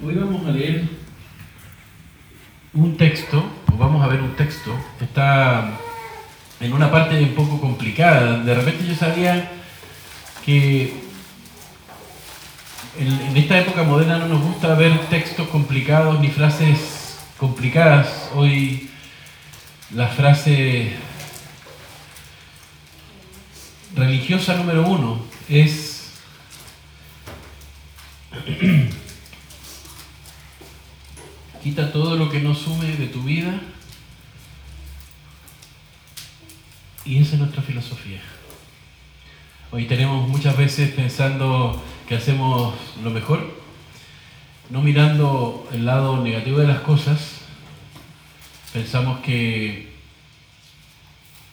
Hoy vamos a leer un texto, o vamos a ver un texto, que está en una parte un poco complicada. De repente yo sabía que en, esta época moderna no nos gusta ver textos complicados ni frases complicadas. Hoy la frase religiosa número uno es Quita todo lo que no sume de tu vida. Y esa es nuestra filosofía. Hoy tenemos muchas veces pensando que hacemos lo mejor, no mirando el lado negativo de las cosas, pensamos que,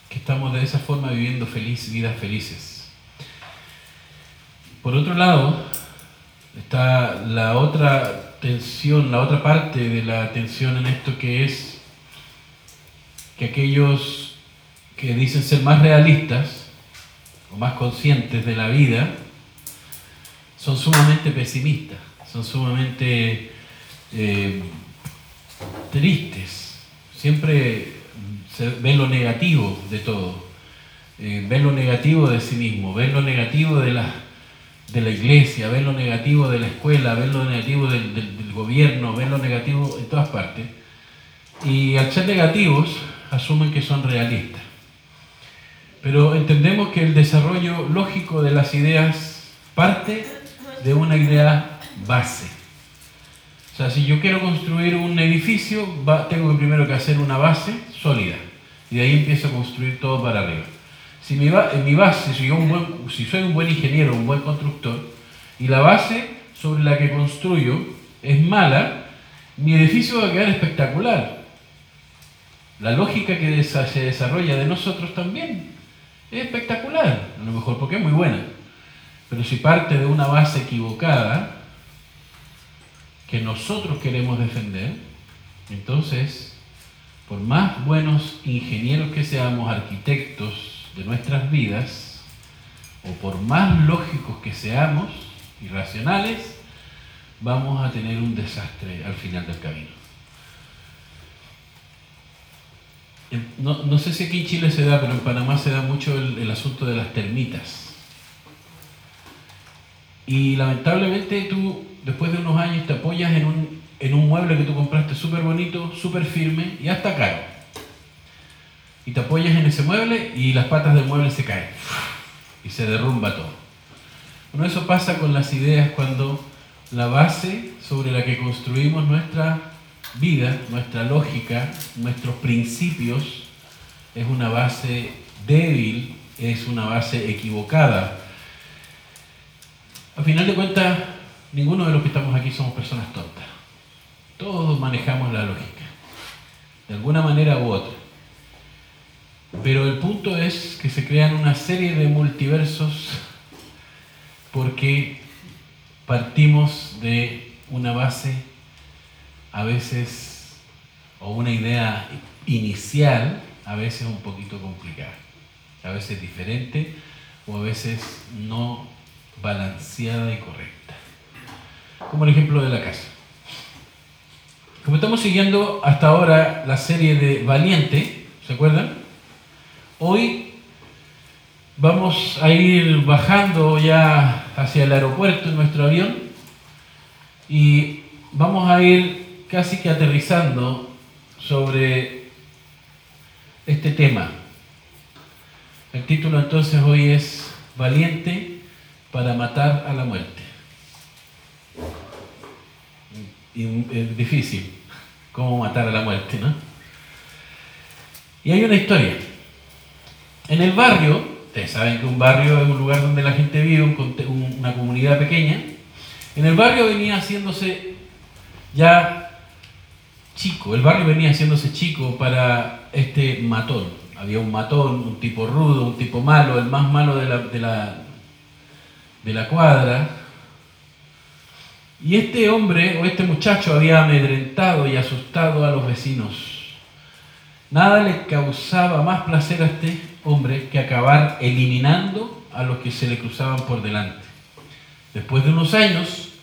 que estamos de esa forma viviendo feliz, vidas felices. Por otro lado, está la otra la otra parte de la tensión en esto que es que aquellos que dicen ser más realistas o más conscientes de la vida son sumamente pesimistas, son sumamente eh, tristes, siempre ven lo negativo de todo, eh, ven lo negativo de sí mismo, ven lo negativo de las de la iglesia, ven lo negativo de la escuela, ven lo negativo del, gobierno, ven lo negativo en todas partes. Y al ser negativos, asumen que son realistas. Pero entendemos que el desarrollo lógico de las ideas parte de una idea base. O sea, si yo quiero construir un edificio, tengo primero que hacer una base sólida. Y de ahí empiezo a construir todo para arriba. Si mi, mi base, si, yo un buen, si soy un buen ingeniero, un buen constructor, y la base sobre la que construyo es mala, mi edificio va a quedar espectacular. La lógica que se desarrolla de nosotros también es espectacular, a lo mejor porque es muy buena. Pero si parte de una base equivocada que nosotros queremos defender, entonces, por más buenos ingenieros que seamos, arquitectos, de nuestras vidas, o por más lógicos que seamos y racionales, vamos a tener un desastre al final del camino. No, sé si aquí en Chile se da, pero en Panamá se da mucho el, asunto de las termitas. Y lamentablemente tú, después de unos años, te apoyas en un, en un mueble que tú compraste súper bonito, súper firme y hasta caro y te apoyas en ese mueble y las patas del mueble se caen y se derrumba todo. Bueno, eso pasa con las ideas cuando la base sobre la que construimos nuestra vida, nuestra lógica, nuestros principios, es una base débil, es una base equivocada. A final de cuentas, ninguno de los que estamos aquí somos personas tontas. Todos manejamos la lógica, de alguna manera u otra. Pero el punto es que se crean una serie de multiversos porque partimos de una base a veces o una idea inicial a veces un poquito complicada, a veces diferente o a veces no balanceada y correcta. Como el ejemplo de la casa. Como estamos siguiendo hasta ahora la serie de Valiente, ¿se acuerdan? Hoy vamos a ir bajando ya hacia el aeropuerto en nuestro avión y vamos a ir casi que aterrizando sobre este tema. El título entonces hoy es Valiente para matar a la muerte. Y es difícil cómo matar a la muerte, ¿no? Y hay una historia. En el barrio, ustedes saben que un barrio es un lugar donde la gente vive, una comunidad pequeña, en el barrio venía haciéndose ya chico, el barrio venía haciéndose chico para este matón. Había un matón, un tipo rudo, un tipo malo, el más malo de la, de la, de la cuadra. Y este hombre o este muchacho había amedrentado y asustado a los vecinos. Nada le causaba más placer a este hombre que acabar eliminando a los que se le cruzaban por delante. Después de unos años,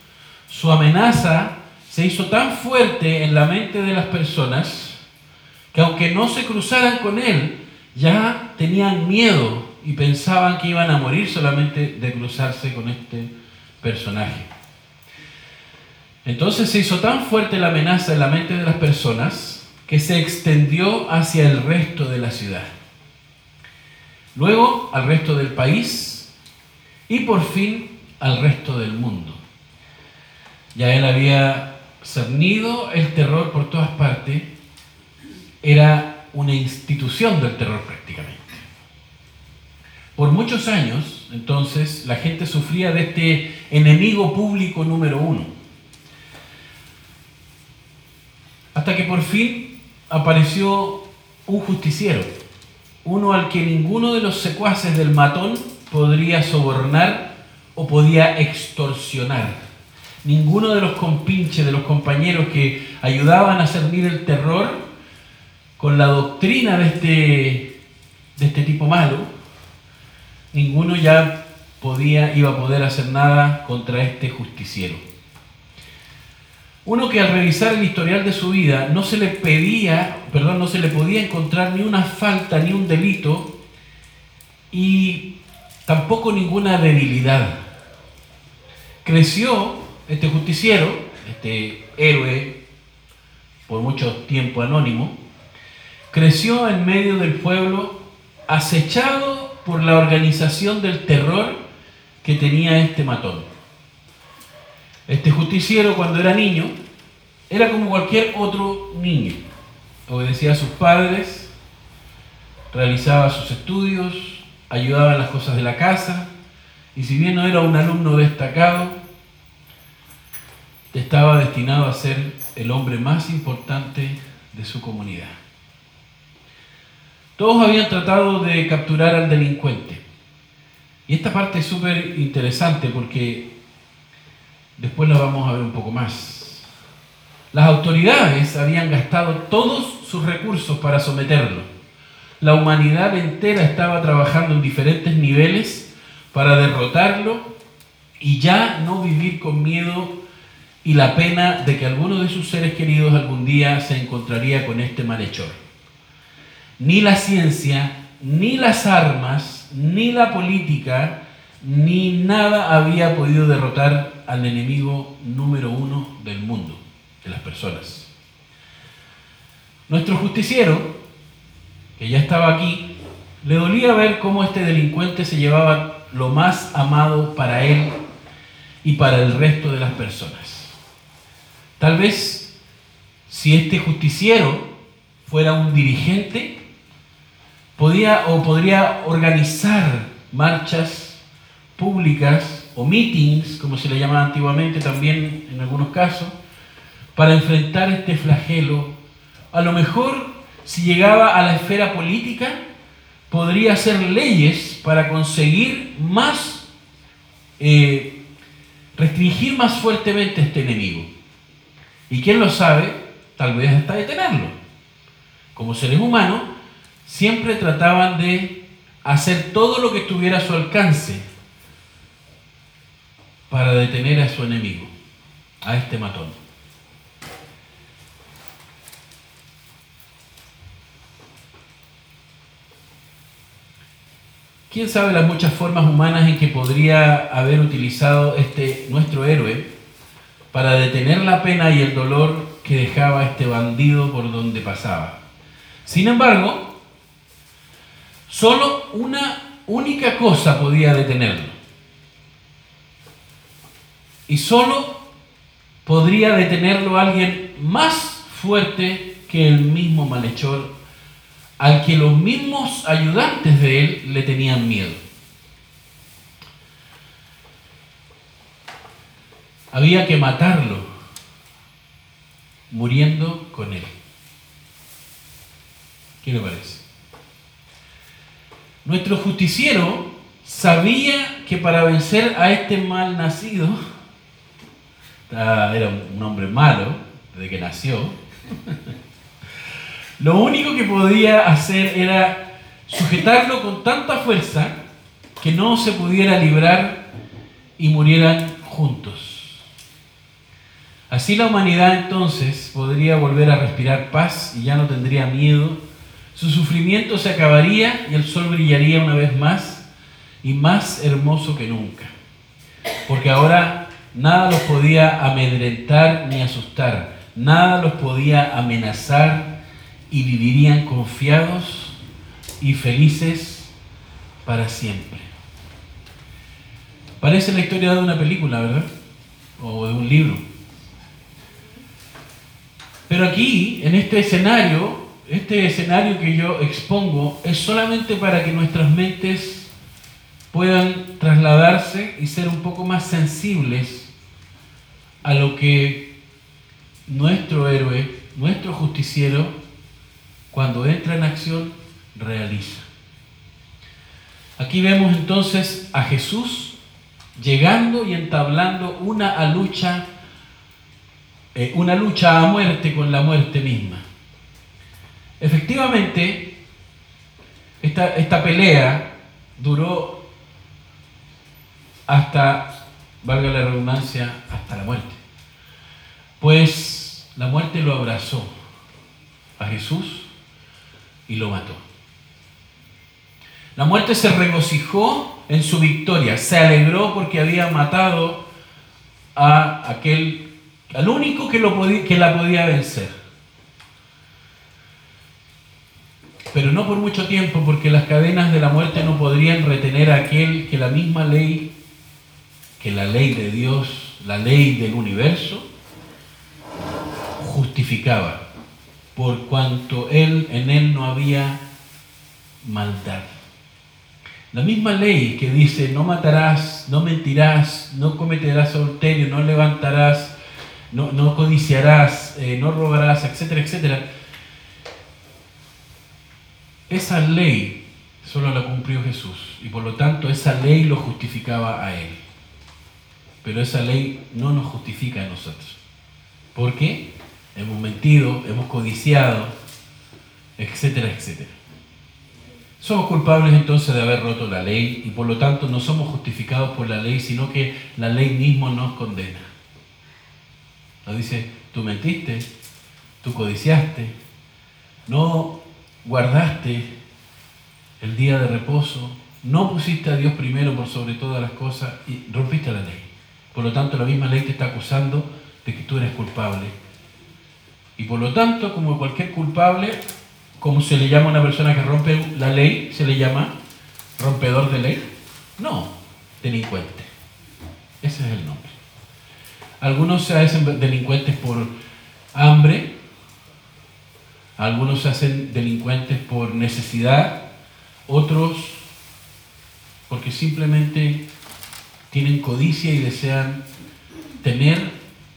su amenaza se hizo tan fuerte en la mente de las personas que aunque no se cruzaran con él, ya tenían miedo y pensaban que iban a morir solamente de cruzarse con este personaje. Entonces se hizo tan fuerte la amenaza en la mente de las personas que se extendió hacia el resto de la ciudad. Luego al resto del país y por fin al resto del mundo. Ya él había cernido el terror por todas partes, era una institución del terror prácticamente. Por muchos años, entonces, la gente sufría de este enemigo público número uno. Hasta que por fin apareció un justiciero, uno al que ninguno de los secuaces del matón podría sobornar o podía extorsionar. Ninguno de los compinches, de los compañeros que ayudaban a cernir el terror con la doctrina de este, de este tipo malo, ninguno ya podía, iba a poder hacer nada contra este justiciero. Uno que al revisar el historial de su vida no se le pedía, perdón, no se le podía encontrar ni una falta ni un delito y tampoco ninguna debilidad. Creció este justiciero, este héroe por mucho tiempo anónimo, creció en medio del pueblo acechado por la organización del terror que tenía este matón. Este justiciero cuando era niño era como cualquier otro niño. Obedecía a sus padres, realizaba sus estudios, ayudaba en las cosas de la casa, y si bien no era un alumno destacado, estaba destinado a ser el hombre más importante de su comunidad. Todos habían tratado de capturar al delincuente. Y esta parte es súper interesante porque después la vamos a ver un poco más. Las autoridades habían gastado todos sus recursos para someterlo. La humanidad entera estaba trabajando en diferentes niveles para derrotarlo y ya no vivir con miedo y la pena de que alguno de sus seres queridos algún día se encontraría con este malhechor. Ni la ciencia, ni las armas, ni la política, ni nada había podido derrotar al enemigo número uno del mundo, de las personas. Nuestro justiciero, que ya estaba aquí, le dolía ver cómo este delincuente se llevaba lo más amado para él y para el resto de las personas. Tal vez si este justiciero fuera un dirigente, podía o podría organizar marchas públicas o meetings, como se le llamaba antiguamente también en algunos casos, para enfrentar este flagelo. A lo mejor, si llegaba a la esfera política, podría hacer leyes para conseguir más, eh, restringir más fuertemente este enemigo. Y quién lo sabe, tal vez hasta detenerlo. Como seres humanos, siempre trataban de hacer todo lo que estuviera a su alcance para detener a su enemigo, a este matón. ¿Quién sabe las muchas formas humanas en que podría haber utilizado este nuestro héroe para detener la pena y el dolor que dejaba este bandido por donde pasaba. Sin embargo, solo una única cosa podía detenerlo. Y solo podría detenerlo alguien más fuerte que el mismo malhechor, al que los mismos ayudantes de él le tenían miedo. Había que matarlo, muriendo con él. ¿Qué le parece? Nuestro justiciero sabía que para vencer a este mal nacido, era un hombre malo desde que nació, lo único que podía hacer era sujetarlo con tanta fuerza que no se pudiera librar y murieran juntos. Así la humanidad entonces podría volver a respirar paz y ya no tendría miedo. Su sufrimiento se acabaría y el sol brillaría una vez más y más hermoso que nunca. Porque ahora nada los podía amedrentar ni asustar, nada los podía amenazar y vivirían confiados y felices para siempre. Parece la historia de una película, ¿verdad? O de un libro. Pero aquí, en este escenario, este escenario que yo expongo es solamente para que nuestras mentes puedan trasladarse y ser un poco más sensibles a lo que nuestro héroe, nuestro justiciero, cuando entra en acción, realiza. Aquí vemos entonces a Jesús llegando y entablando una lucha, eh, una lucha a muerte con la muerte misma. Efectivamente, esta, esta pelea duró hasta, valga la redundancia, hasta la muerte. Pues la muerte lo abrazó a Jesús y lo mató. La muerte se regocijó en su victoria, se alegró porque había matado a aquel, al único que, lo podía, que la podía vencer. Pero no por mucho tiempo, porque las cadenas de la muerte no podrían retener a aquel que la misma ley, que la ley de Dios, la ley del universo, justificaba, por cuanto él, en él no había maldad. La misma ley que dice no matarás, no mentirás, no cometerás adulterio, no levantarás, no, codiciarás, eh, no robarás, etcétera, etcétera. Esa ley solo la cumplió Jesús y por lo tanto esa ley lo justificaba a él. Pero esa ley no nos justifica a nosotros. ¿Por qué? Hemos mentido, hemos codiciado, etcétera, etcétera. Somos culpables entonces de haber roto la ley y por lo tanto no somos justificados por la ley, sino que la ley mismo nos condena. Nos dice, tú mentiste, tú codiciaste, no guardaste el día de reposo, no pusiste a Dios primero por sobre todas las cosas y rompiste la ley. Por lo tanto, la misma ley te está acusando de que tú eres culpable. Y por lo tanto, como cualquier culpable, como se le llama a una persona que rompe la ley, se le llama rompedor de ley. No, delincuente. Ese es el nombre. Algunos se hacen delincuentes por hambre, algunos se hacen delincuentes por necesidad, otros porque simplemente tienen codicia y desean tener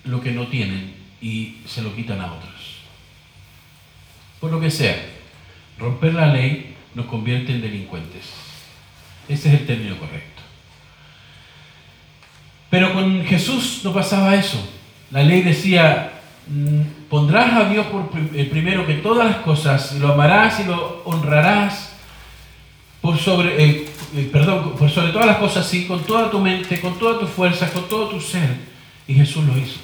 lo que no tienen y se lo quitan a otros. Por lo que sea. Romper la ley nos convierte en delincuentes. Ese es el término correcto. Pero con Jesús no pasaba eso. La ley decía, mm, pondrás a Dios por eh, primero que todas las cosas, lo amarás y lo honrarás por sobre, eh, perdón, por sobre todas las cosas, sí, con toda tu mente, con toda tu fuerza, con todo tu ser. Y Jesús lo hizo.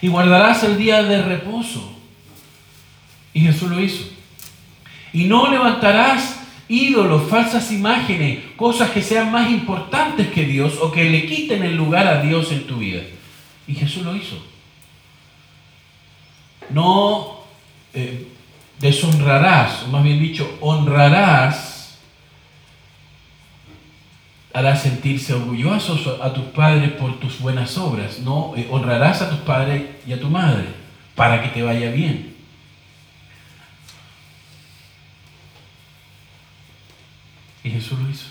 Y guardarás el día de reposo. Y Jesús lo hizo. Y no levantarás ídolos, falsas imágenes, cosas que sean más importantes que Dios o que le quiten el lugar a Dios en tu vida. Y Jesús lo hizo. No eh, deshonrarás, o más bien dicho, honrarás, harás sentirse orgullosos a tus padres por tus buenas obras. No, eh, honrarás a tus padres y a tu madre para que te vaya bien. Y Jesús lo hizo.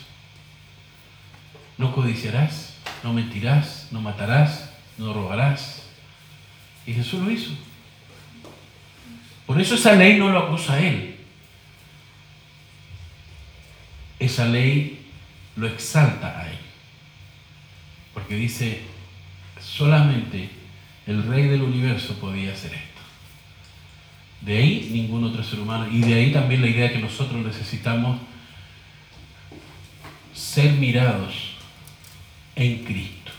No codiciarás, no mentirás, no matarás, no robarás. Y Jesús lo hizo. Por eso esa ley no lo acusa a él. Esa ley lo exalta a él. Porque dice, solamente el rey del universo podía hacer esto. De ahí ningún otro ser humano. Y de ahí también la idea que nosotros necesitamos ser mirados en Cristo.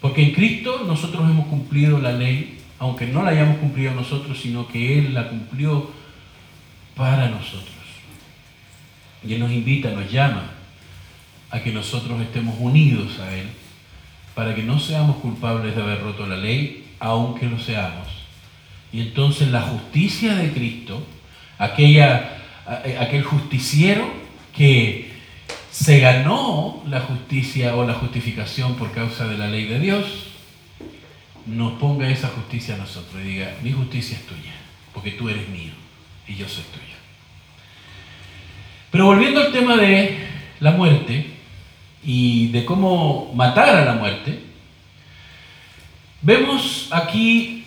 Porque en Cristo nosotros hemos cumplido la ley, aunque no la hayamos cumplido nosotros, sino que Él la cumplió para nosotros. Y Él nos invita, nos llama a que nosotros estemos unidos a Él, para que no seamos culpables de haber roto la ley, aunque lo seamos. Y entonces la justicia de Cristo, aquella, aquel justiciero que se ganó la justicia o la justificación por causa de la ley de Dios, nos ponga esa justicia a nosotros y diga, mi justicia es tuya, porque tú eres mío y yo soy tuyo. Pero volviendo al tema de la muerte y de cómo matar a la muerte, vemos aquí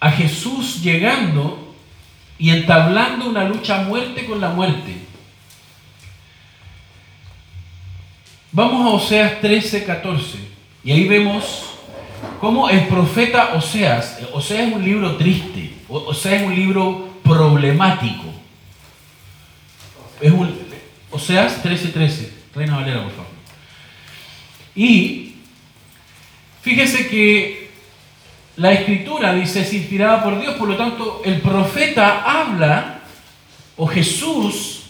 a Jesús llegando y entablando una lucha a muerte con la muerte. Vamos a Oseas 13, 14. Y ahí vemos cómo el profeta Oseas, Oseas es un libro triste, Oseas es un libro problemático. Es un, Oseas 13, 13. Reina Valera, por favor. Y fíjese que la escritura dice es inspirada por Dios, por lo tanto el profeta habla, o Jesús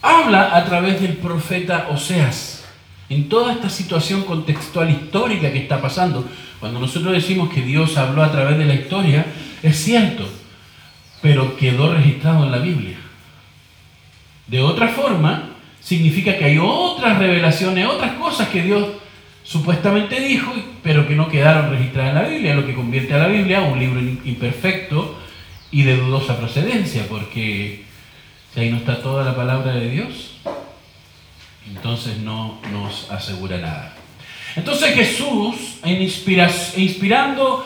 habla a través del profeta Oseas. En toda esta situación contextual histórica que está pasando, cuando nosotros decimos que Dios habló a través de la historia, es cierto, pero quedó registrado en la Biblia. De otra forma, significa que hay otras revelaciones, otras cosas que Dios supuestamente dijo, pero que no quedaron registradas en la Biblia, lo que convierte a la Biblia un libro imperfecto y de dudosa procedencia, porque si ahí no está toda la palabra de Dios, entonces no nos asegura nada. Entonces Jesús, inspirando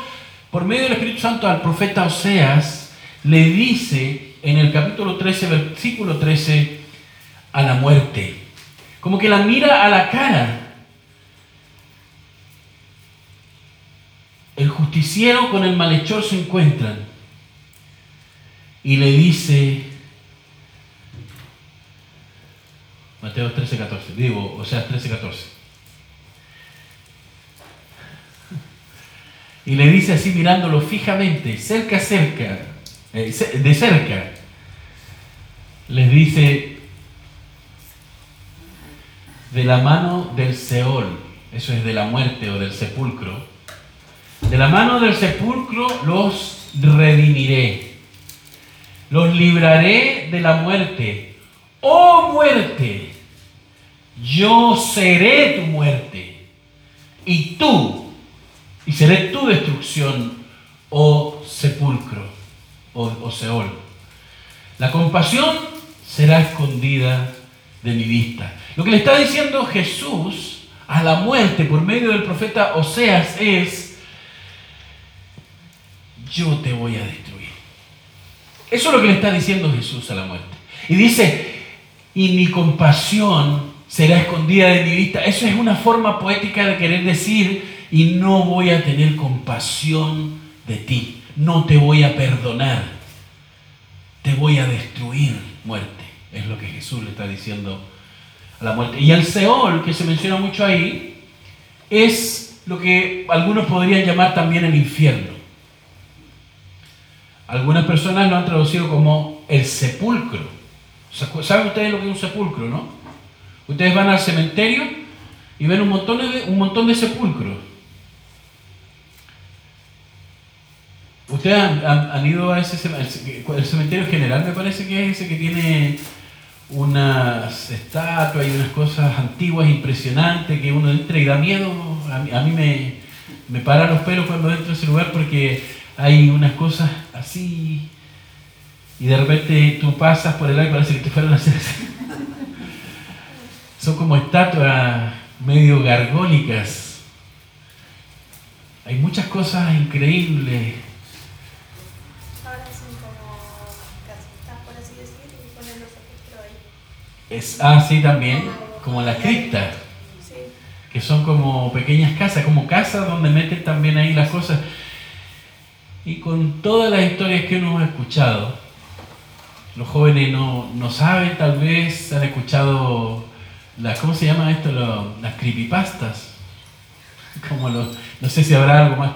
por medio del Espíritu Santo al profeta Oseas, le dice en el capítulo 13, versículo 13, a la muerte. Como que la mira a la cara. El justiciero con el malhechor se encuentran y le dice, Mateo 13, 14. Digo, o sea, 13, 14. Y le dice así mirándolo fijamente, cerca, cerca, eh, de cerca. Les dice, de la mano del Seol, eso es de la muerte o del sepulcro, de la mano del sepulcro los redimiré, los libraré de la muerte. Oh muerte, yo seré tu muerte y tú, y seré tu destrucción, oh sepulcro, o oh, Seol. La compasión será escondida de mi vista. Lo que le está diciendo Jesús a la muerte por medio del profeta Oseas es, yo te voy a destruir. Eso es lo que le está diciendo Jesús a la muerte. Y dice, y mi compasión será escondida de mi vista. Eso es una forma poética de querer decir, y no voy a tener compasión de ti, no te voy a perdonar, te voy a destruir, muerte. Es lo que Jesús le está diciendo Y el Seol, que se menciona mucho ahí, es lo que algunos podrían llamar también el infierno. Algunas personas lo han traducido como el sepulcro. ¿Saben ustedes lo que es un sepulcro, no? Ustedes van al cementerio y ven un montón de, un montón de sepulcros. Ustedes han, ido a ese cementerio, el cementerio general me parece que es ese que tiene unas estatuas y unas cosas antiguas impresionantes que uno entra y da miedo. A mí, me, me para los pelos cuando entro a ese lugar porque hay unas cosas así y de repente tú pasas por el aire y parece que te fueron a hacer así. Son como estatuas medio gargólicas. Hay muchas cosas increíbles. Es, ah, sí, también, como la cripta. Que son como pequeñas casas, como casas donde meten también ahí las cosas. Y con todas las historias que uno ha escuchado, los jóvenes no, no saben, tal vez han escuchado ¿cómo se llama esto? las creepypastas. como no sé si habrá algo más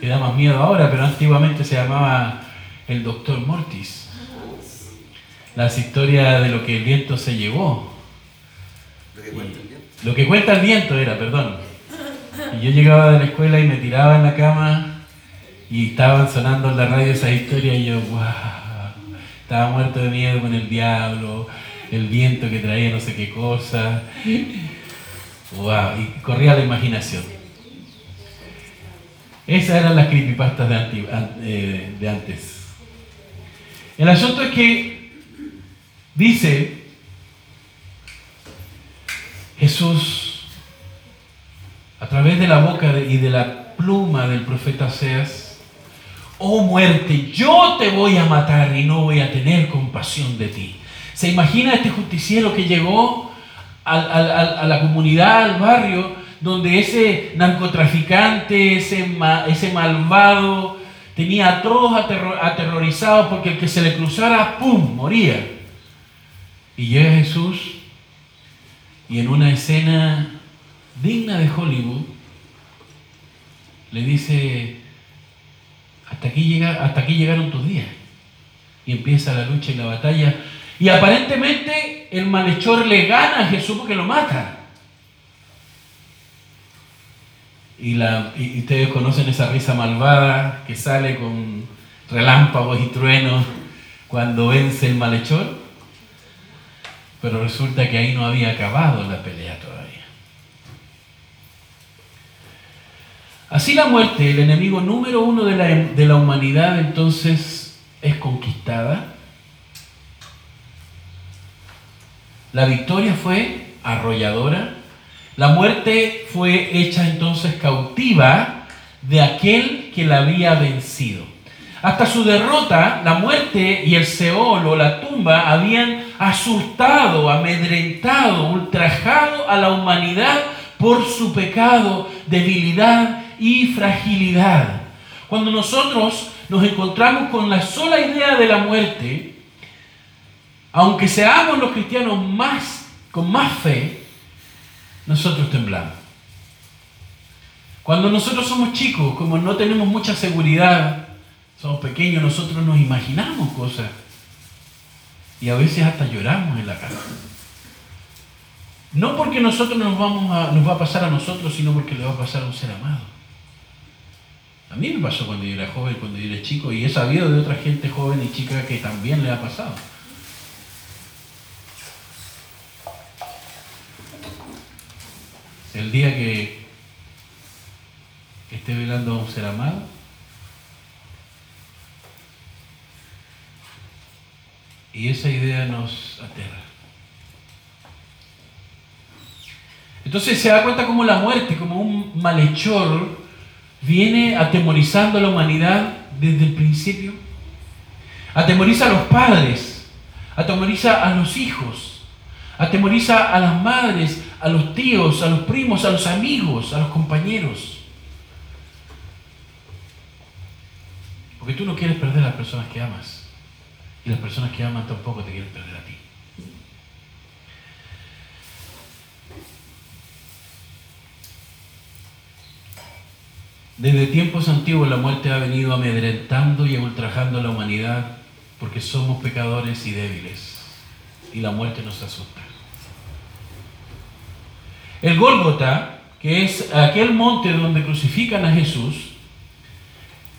que da más miedo ahora, pero antiguamente se llamaba el doctor Mortis. Las historias de lo que el viento se llevó. Lo que cuenta el viento. Lo que cuenta el viento era, perdón. Y yo llegaba de la escuela y me tiraba en la cama y estaban sonando en la radio esa historia y yo, wow, estaba muerto de miedo con el diablo, el viento que traía no sé qué cosa. Wow, y corría la imaginación. Esas eran las creepypastas de, eh, de antes. El asunto es que dice Jesús, a través de la boca y de la pluma del profeta Seas, oh muerte, yo te voy a matar y no voy a tener compasión de ti. ¿Se imagina este justiciero que llegó a la comunidad, al barrio, donde ese narcotraficante, ese, ese malvado, tenía a todos aterrorizados porque el que se le cruzara, ¡pum!, moría. Y llega Jesús y en una escena digna de Hollywood, le dice, hasta aquí, llega, hasta aquí llegaron tus días. Y empieza la lucha y la batalla. Y aparentemente el malhechor le gana a Jesús porque lo mata. Y, la, y ustedes conocen esa risa malvada que sale con relámpagos y truenos cuando vence el malhechor. Pero resulta que ahí no había acabado la pelea todavía. Así la muerte, el enemigo número uno de la, de la humanidad, entonces es conquistada. La victoria fue arrolladora la muerte fue hecha entonces cautiva de aquel que la había vencido. Hasta su derrota, la muerte y el Seol o la tumba habían asustado, amedrentado, ultrajado a la humanidad por su pecado, debilidad y fragilidad. Cuando nosotros nos encontramos con la sola idea de la muerte, aunque seamos los cristianos más con más fe, nosotros temblamos. Cuando nosotros somos chicos, como no tenemos mucha seguridad, somos pequeños, nosotros nos imaginamos cosas. Y a veces hasta lloramos en la casa. No porque nosotros nos, nos va a pasar a nosotros, sino porque le va a pasar a un ser amado. A mí me pasó cuando yo era joven, cuando yo era chico, y he sabido de otra gente joven y chica que también le ha pasado. el día que esté velando a un ser amado, y esa idea nos aterra. Entonces se da cuenta como la muerte, como un malhechor, viene atemorizando a la humanidad desde el principio. Atemoriza a los padres, atemoriza a los hijos, atemoriza a las madres, a los tíos, a los primos, a los amigos, a los compañeros. Porque tú no quieres perder a las personas que amas. Y las personas que aman tampoco te quieren perder a ti. Desde tiempos antiguos la muerte ha venido amedrentando y ultrajando a la humanidad porque somos pecadores y débiles. Y la muerte nos asusta. El Gólgota, que es aquel monte donde crucifican a Jesús,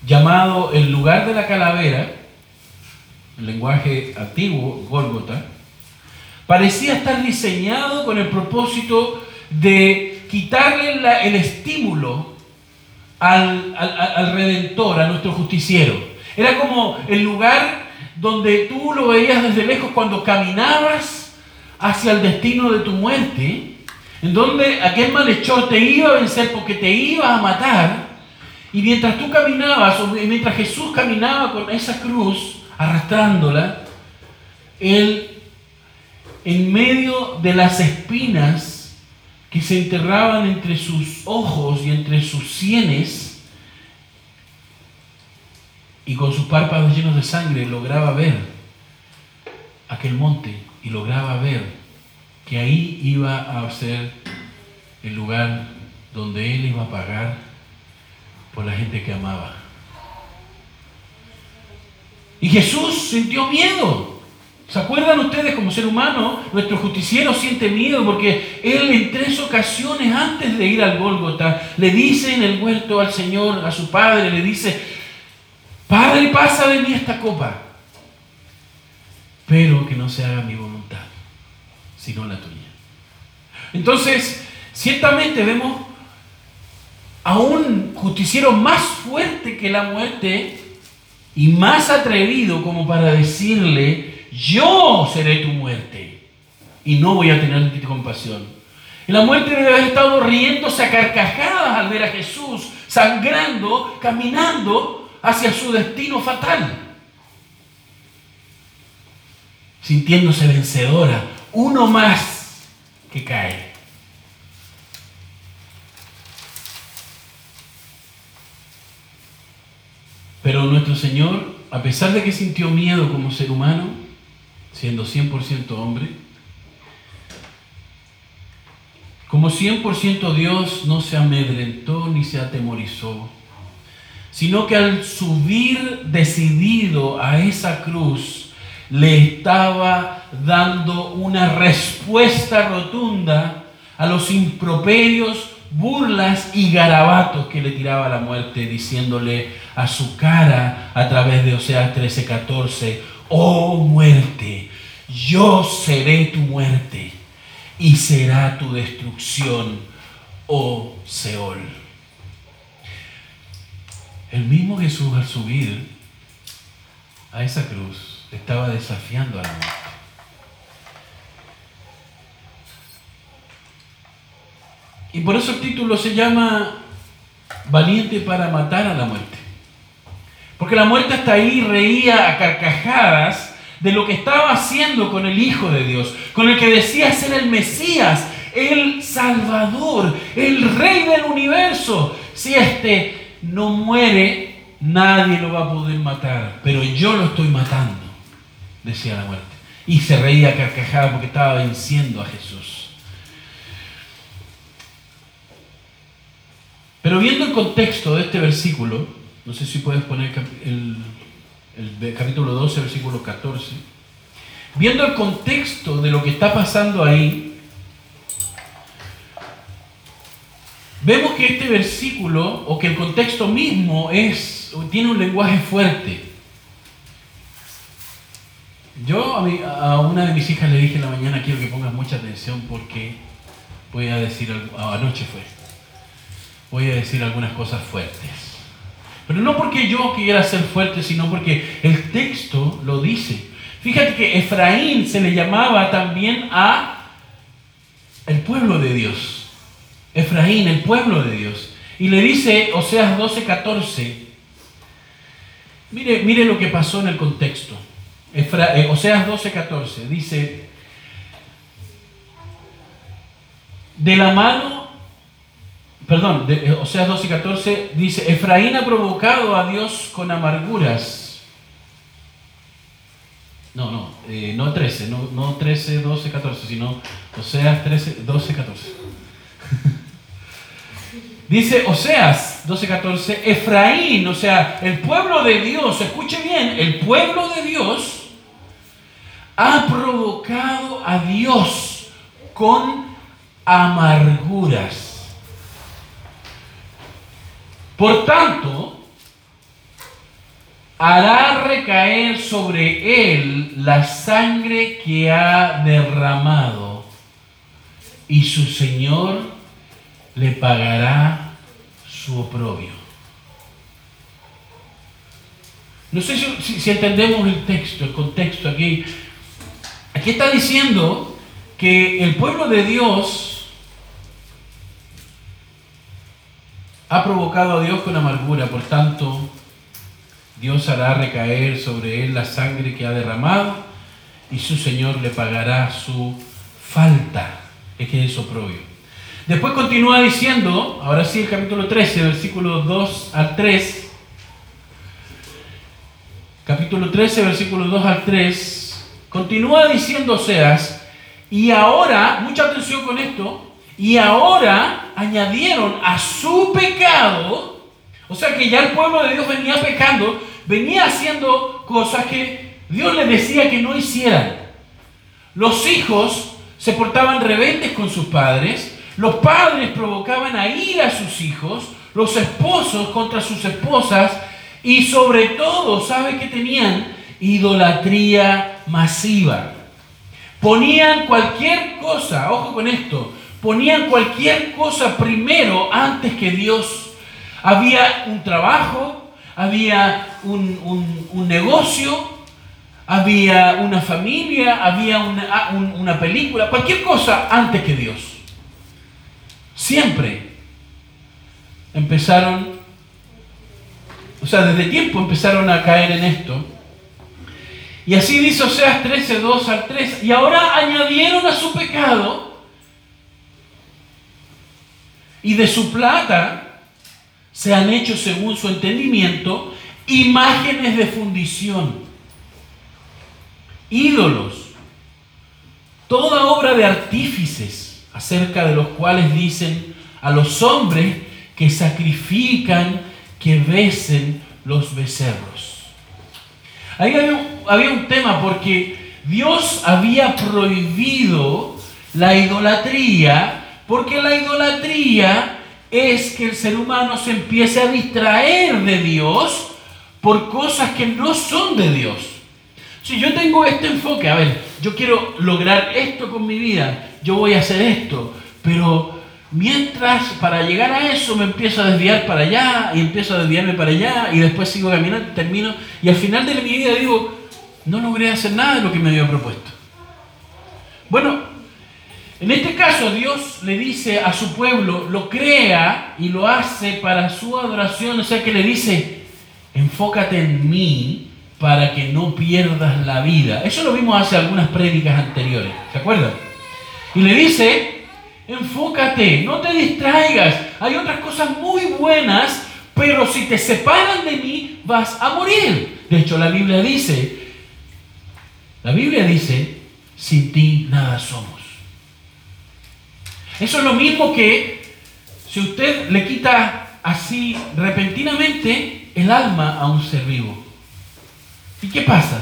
llamado el lugar de la calavera, el lenguaje antiguo, Gólgota, parecía estar diseñado con el propósito de quitarle el estímulo al, al Redentor, a nuestro justiciero. Era como el lugar donde tú lo veías desde lejos cuando caminabas hacia el destino de tu muerte en donde aquel malhechor te iba a vencer porque te iba a matar, y mientras tú caminabas, o mientras Jesús caminaba con esa cruz, arrastrándola, él, en medio de las espinas que se enterraban entre sus ojos y entre sus sienes, y con sus párpados llenos de sangre, lograba ver aquel monte y lograba ver que ahí iba a ser el lugar donde Él iba a pagar por la gente que amaba. Y Jesús sintió miedo. ¿Se acuerdan ustedes como ser humano? Nuestro justiciero siente miedo porque él en tres ocasiones antes de ir al Gólgota le dice en el huerto al Señor, a su padre, le dice, Padre, pasa de mí esta copa, pero que no se haga mi voluntad, sino la tuya. Entonces, ciertamente vemos a un justiciero más fuerte que la muerte y más atrevido como para decirle, yo seré tu muerte y no voy a tener ti compasión. La muerte debe haber estado riéndose a carcajadas al ver a Jesús sangrando, caminando hacia su destino fatal. Sintiéndose vencedora, uno más que cae. Pero nuestro Señor, a pesar de que sintió miedo como ser humano, siendo 100% hombre, como 100% Dios no se amedrentó ni se atemorizó, sino que al subir decidido a esa cruz, le estaba dando una respuesta rotunda a los improperios, burlas y garabatos que le tiraba la muerte, diciéndole a su cara a través de Oseas 13:14, oh muerte, yo seré tu muerte y será tu destrucción, oh Seol. El mismo Jesús al subir a esa cruz estaba desafiando a la muerte. Y por eso el título se llama Valiente para matar a la muerte. Porque la muerte hasta ahí reía a carcajadas de lo que estaba haciendo con el Hijo de Dios, con el que decía ser el Mesías, el Salvador, el Rey del universo. Si este no muere, nadie lo va a poder matar, pero yo lo estoy matando, decía la muerte. Y se reía carcajadas porque estaba venciendo a Jesús. Pero viendo el contexto de este versículo, no sé si puedes poner el, capítulo 12, versículo 14. Viendo el contexto de lo que está pasando ahí, vemos que este versículo, o que el contexto mismo es, tiene un lenguaje fuerte. Yo a, una de mis hijas le dije en la mañana, quiero que pongas mucha atención porque voy a decir, anoche fue, voy a decir algunas cosas fuertes. Pero no porque yo quiera ser fuerte, sino porque el texto lo dice. Fíjate que Efraín se le llamaba también a el pueblo de Dios. Efraín, el pueblo de Dios. Y le dice Oseas 12:14. Mire, mire lo que pasó en el contexto. Eh, Oseas 12:14 dice, de la mano perdón, de, o sea, 12 y 14 dice, Efraín ha provocado a Dios con amarguras. No, no, eh, no 13, no, no 13, 12, 14, sino Oseas 13, 12, 14. Dice Oseas 12, 14, Efraín, o sea, el pueblo de Dios, escuche bien, el pueblo de Dios ha provocado a Dios con amarguras. Por tanto, hará recaer sobre él la sangre que ha derramado y su Señor le pagará su oprobio. No sé si, si, entendemos el texto, el contexto aquí. Aquí está diciendo que el pueblo de Dios ha provocado a Dios con amargura, por tanto, Dios hará recaer sobre él la sangre que ha derramado y su Señor le pagará su falta. Es que es oprobio. Después continúa diciendo, ahora sí el capítulo 13, versículos 2 al 3. Capítulo 13, versículos 2 al 3. Continúa diciendo Oseas, y ahora, mucha atención con esto, Y ahora añadieron a su pecado, o sea que ya el pueblo de Dios venía pecando, venía haciendo cosas que Dios le decía que no hicieran. Los hijos se portaban rebeldes con sus padres, los padres provocaban a ir a sus hijos, los esposos contra sus esposas y sobre todo, ¿sabe qué tenían? Idolatría masiva. Ponían cualquier cosa, ojo con esto, ponían cualquier cosa primero antes que Dios. Había un trabajo, había un, negocio, había una familia, había una, una película, cualquier cosa antes que Dios. Siempre empezaron, o sea, desde tiempo empezaron a caer en esto. Y así dice Oseas 13, 2 al 3. Y ahora añadieron a su pecado y de su plata se han hecho según su entendimiento imágenes de fundición, ídolos, toda obra de artífices acerca de los cuales dicen a los hombres que sacrifican, que besen los becerros. Ahí había un, tema porque Dios había prohibido la idolatría, porque la idolatría es que el ser humano se empiece a distraer de Dios por cosas que no son de Dios. Si yo tengo este enfoque, a ver, yo quiero lograr esto con mi vida, yo voy a hacer esto, pero Mientras para llegar a eso me empiezo a desviar para allá y empiezo a desviarme para allá y después sigo caminando, termino y al final de mi vida digo, no logré hacer nada de lo que me había propuesto. Bueno, en este caso Dios le dice a su pueblo, lo crea y lo hace para su adoración, o sea que le dice, enfócate en mí para que no pierdas la vida. Eso lo vimos hace algunas prédicas anteriores, ¿se acuerdan? Y le dice, Enfócate, no te distraigas. Hay otras cosas muy buenas, pero si te separan de mí, vas a morir. De hecho, la Biblia dice, la Biblia dice, sin ti nada somos. Eso es lo mismo que si usted le quita así repentinamente el alma a un ser vivo. ¿Y qué pasa?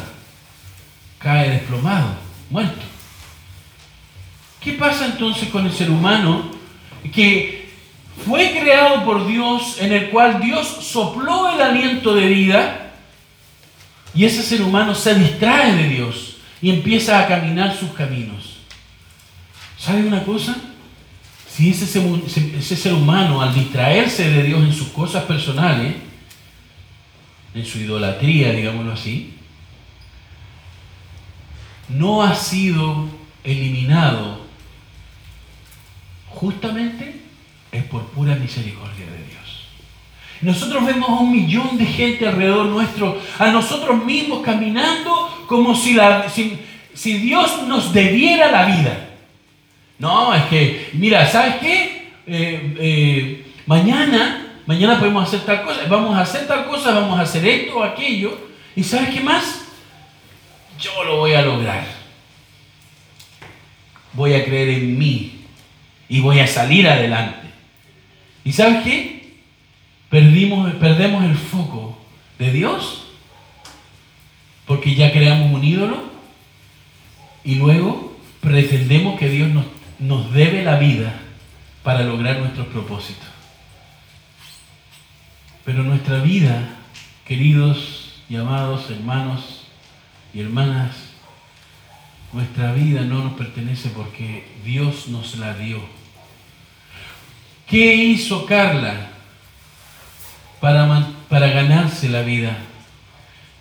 Cae desplomado, muerto. ¿Qué pasa entonces con el ser humano que fue creado por Dios, en el cual Dios sopló el aliento de vida y ese ser humano se distrae de Dios y empieza a caminar sus caminos? ¿Sabe una cosa? Si ese, ser humano al distraerse de Dios en sus cosas personales, en su idolatría, digámoslo así, no ha sido eliminado justamente es por pura misericordia de Dios. Nosotros vemos a un millón de gente alrededor nuestro, a nosotros mismos caminando como si, Dios nos debiera la vida. No, es que, mira, ¿sabes qué? Eh, eh, mañana, mañana podemos hacer tal cosa, vamos a hacer tal cosa, vamos a hacer esto o aquello. ¿Y sabes qué más? Yo lo voy a lograr. Voy a creer en mí y voy a salir adelante. ¿Y sabes qué? Perdimos, perdemos el foco de Dios porque ya creamos un ídolo y luego pretendemos que Dios nos, nos debe la vida para lograr nuestros propósitos. Pero nuestra vida, queridos y amados hermanos y hermanas, nuestra vida no nos pertenece porque Dios nos la dio. ¿Qué hizo Carla para, para ganarse la vida?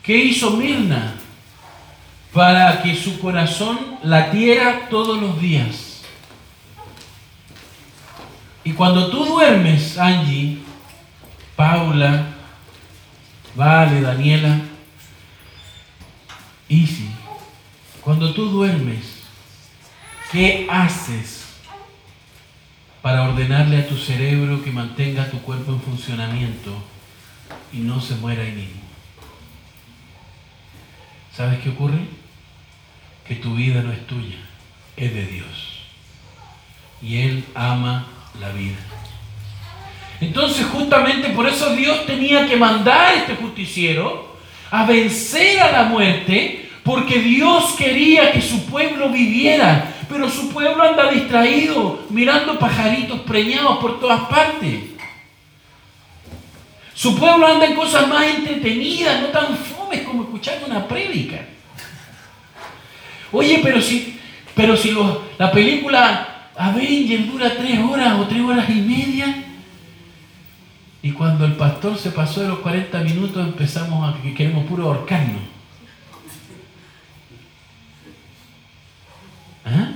¿Qué hizo Mirna para que su corazón latiera todos los días? Y cuando tú duermes, Angie, Paula, Vale, Daniela, Easy, cuando tú duermes, ¿qué haces para ordenarle a tu cerebro que mantenga tu cuerpo en funcionamiento y no se muera ahí mismo. ¿Sabes qué ocurre? Que tu vida no es tuya, es de Dios. y Él ama la vida. Entonces justamente por eso Dios tenía que mandar este justiciero a vencer a la muerte, porque Dios quería que su pueblo viviera, pero su pueblo anda distraído, mirando pajaritos preñados por todas partes. Su pueblo anda en cosas más entretenidas, no tan fomes como escuchar una prédica. Oye, pero si, pero si la película Avengers dura tres horas o tres horas y media, y cuando el pastor se pasó de los 40 minutos empezamos a que queremos puro ahorcarnos. ¿Ah?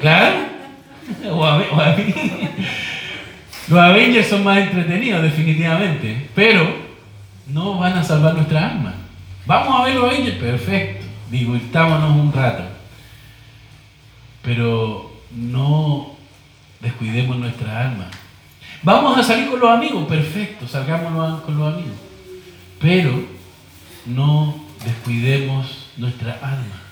¿Claro? Los Avengers son más entretenidos, definitivamente, pero no van a salvar nuestra alma. Vamos a ver los Avengers, perfecto, divirtámonos un rato. Pero no descuidemos nuestra alma. Vamos a salir con los amigos, perfecto, salgamos con los amigos. Pero no descuidemos nuestra alma.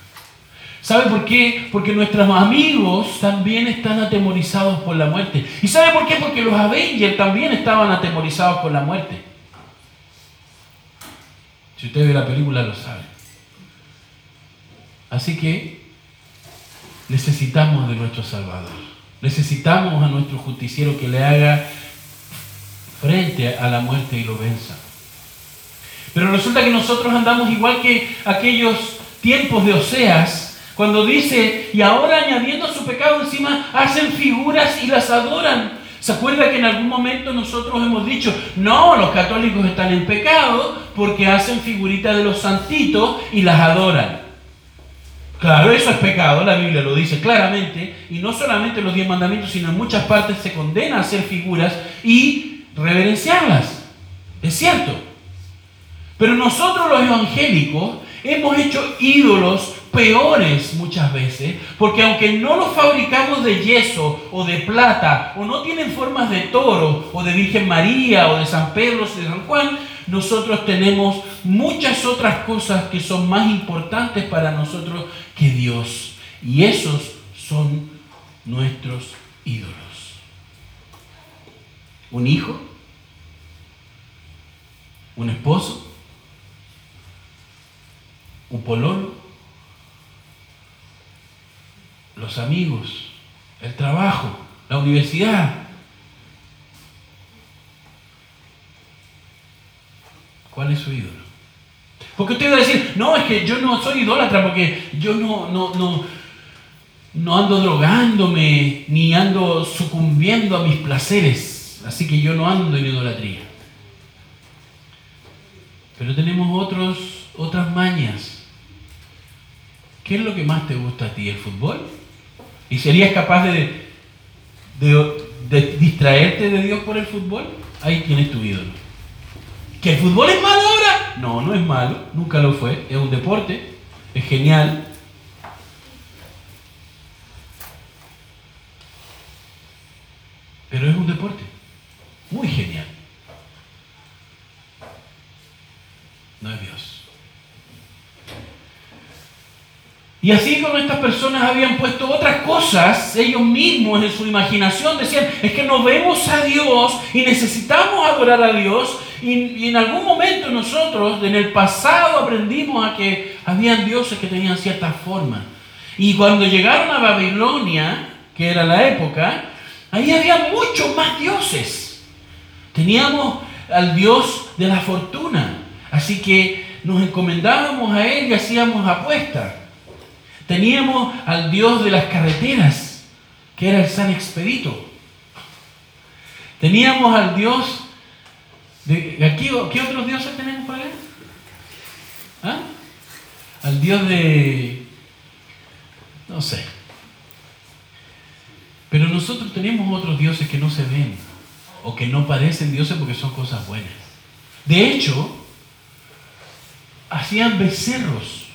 ¿Sabe por qué? Porque nuestros amigos también están atemorizados por la muerte. ¿Y sabe por qué? Porque los Avengers también estaban atemorizados por la muerte. Si usted ve la película lo sabe. Así que necesitamos de nuestro Salvador. Necesitamos a nuestro justiciero que le haga frente a la muerte y lo venza. Pero resulta que nosotros andamos igual que aquellos tiempos de Oseas, cuando dice, y ahora añadiendo su pecado encima, hacen figuras y las adoran. ¿Se acuerda que en algún momento nosotros hemos dicho, no, los católicos están en pecado porque hacen figuritas de los santitos y las adoran? Claro, eso es pecado, la Biblia lo dice claramente, y no solamente en los diez mandamientos, sino en muchas partes se condena a hacer figuras y reverenciarlas. Es cierto. Pero nosotros los evangélicos hemos hecho ídolos peores muchas veces, porque aunque no los fabricamos de yeso o de plata, o no tienen formas de toro, o de Virgen María, o de San Pedro, o de San Juan, nosotros tenemos muchas otras cosas que son más importantes para nosotros que Dios. Y esos son nuestros ídolos. Un hijo, un esposo, un pololo, los amigos, el trabajo, la universidad. ¿Cuál es su ídolo? Porque usted va a decir, no, es que yo no soy idólatra porque yo no, no, no, no ando drogándome ni ando sucumbiendo a mis placeres. Así que yo no ando en idolatría. Pero tenemos otros, otras mañas ¿Qué es lo que más te gusta a ti? ¿El fútbol? ¿Y serías capaz de, de, distraerte de Dios por el fútbol? Ahí tienes tu ídolo. ¿Que el fútbol es malo ahora? No, no es malo, nunca lo fue. Es un deporte, es genial. Pero es un deporte muy genial. No es Dios. Y así como estas personas habían puesto otras cosas, ellos mismos en su imaginación decían, es que no vemos a Dios y necesitamos adorar a Dios. Y, en algún momento nosotros, en el pasado, aprendimos a que habían dioses que tenían cierta forma. Y cuando llegaron a Babilonia, que era la época, ahí había muchos más dioses. Teníamos al Dios de la fortuna. Así que nos encomendábamos a Él y hacíamos apuestas. Teníamos al Dios de las carreteras, que era el San Expedito. Teníamos al Dios de aquí, ¿qué otros dioses tenemos por allá? ¿Ah? Al Dios de no sé. Pero nosotros tenemos otros dioses que no se ven o que no parecen dioses porque son cosas buenas. De hecho, hacían becerros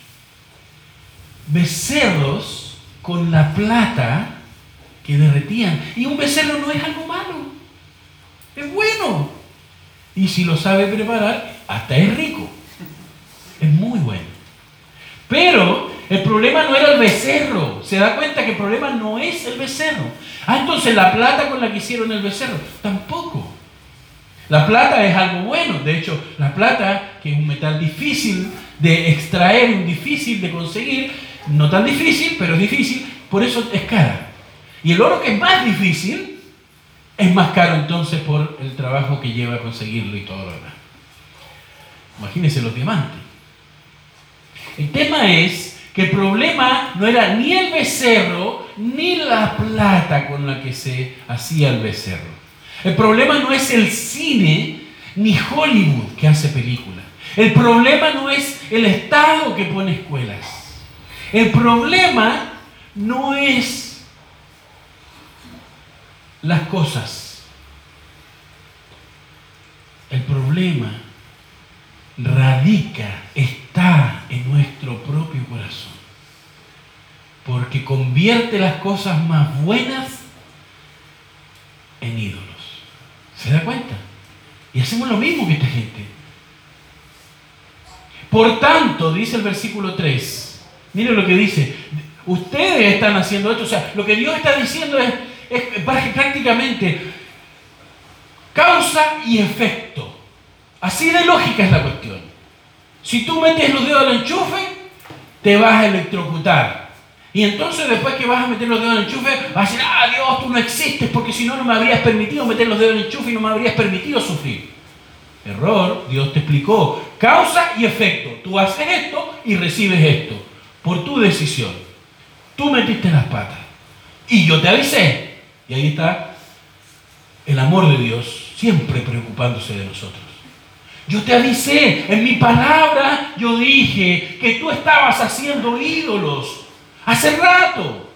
becerros con la plata que derretían. Y un becerro no es algo malo, es bueno. Y si lo sabe preparar, hasta es rico. Es muy bueno. Pero El problema no era el becerro. Se da cuenta que el problema no es el becerro. Ah, entonces la plata con la que hicieron el becerro. Tampoco. La plata es algo bueno. De hecho, la plata, que es un metal difícil de extraer, difícil de conseguir, no tan difícil, pero es difícil, por eso es cara. Y el oro que es más difícil, es más caro entonces por el trabajo que lleva a conseguirlo y todo lo demás. Imagínense los diamantes. El tema es que el problema no era ni el becerro ni la plata con la que se hacía el becerro. El problema no es el cine ni Hollywood que hace películas. El problema no es el Estado que pone escuelas. El problema no es las cosas. El problema radica, está en nuestro propio corazón. Porque convierte las cosas más buenas en ídolos. ¿Se da cuenta? Y hacemos lo mismo que esta gente. Por tanto, dice el versículo 3, miren lo que dice, ustedes están haciendo esto, o sea, lo que Dios está diciendo es, es prácticamente causa y efecto. Así de lógica es la cuestión. Si tú metes los dedos al enchufe, te vas a electrocutar. Y entonces después que vas a meter los dedos al enchufe, vas a decir, ah, Dios, tú no existes porque si no, no me habrías permitido meter los dedos al enchufe y no me habrías permitido sufrir. Error, Dios te explicó causa y efecto. Tú haces esto y recibes esto por tu decisión. Tú metiste las patas y yo te avisé. Y ahí está el amor de Dios siempre preocupándose de nosotros. Yo te avisé, en mi palabra yo dije que tú estabas haciendo ídolos hace rato.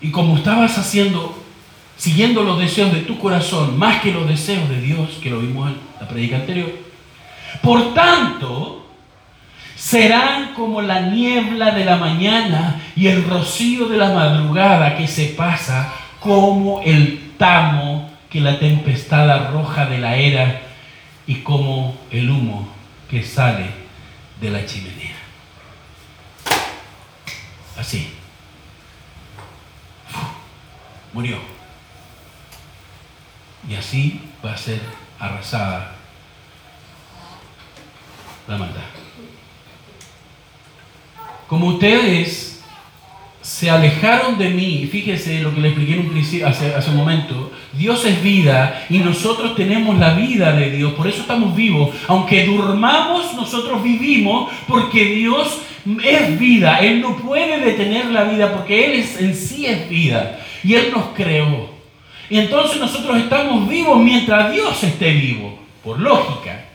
Y como estabas haciendo, siguiendo los deseos de tu corazón más que los deseos de Dios, que lo vimos en la predica anterior, por tanto, serán como la niebla de la mañana y el rocío de la madrugada que se pasa como el tamo que la tempestad arroja de la era y como el humo que sale de la chimenea. Así. murió. Y así va a ser arrasada la maldad. Como ustedes se alejaron de mí. Fíjese lo que le expliqué hace, hace un momento. Dios es vida y nosotros tenemos la vida de Dios. Por eso estamos vivos. Aunque durmamos, nosotros vivimos porque Dios es vida. Él no puede detener la vida porque Él es, en sí es vida. Y Él nos creó. Y entonces nosotros estamos vivos mientras Dios esté vivo. Por lógica.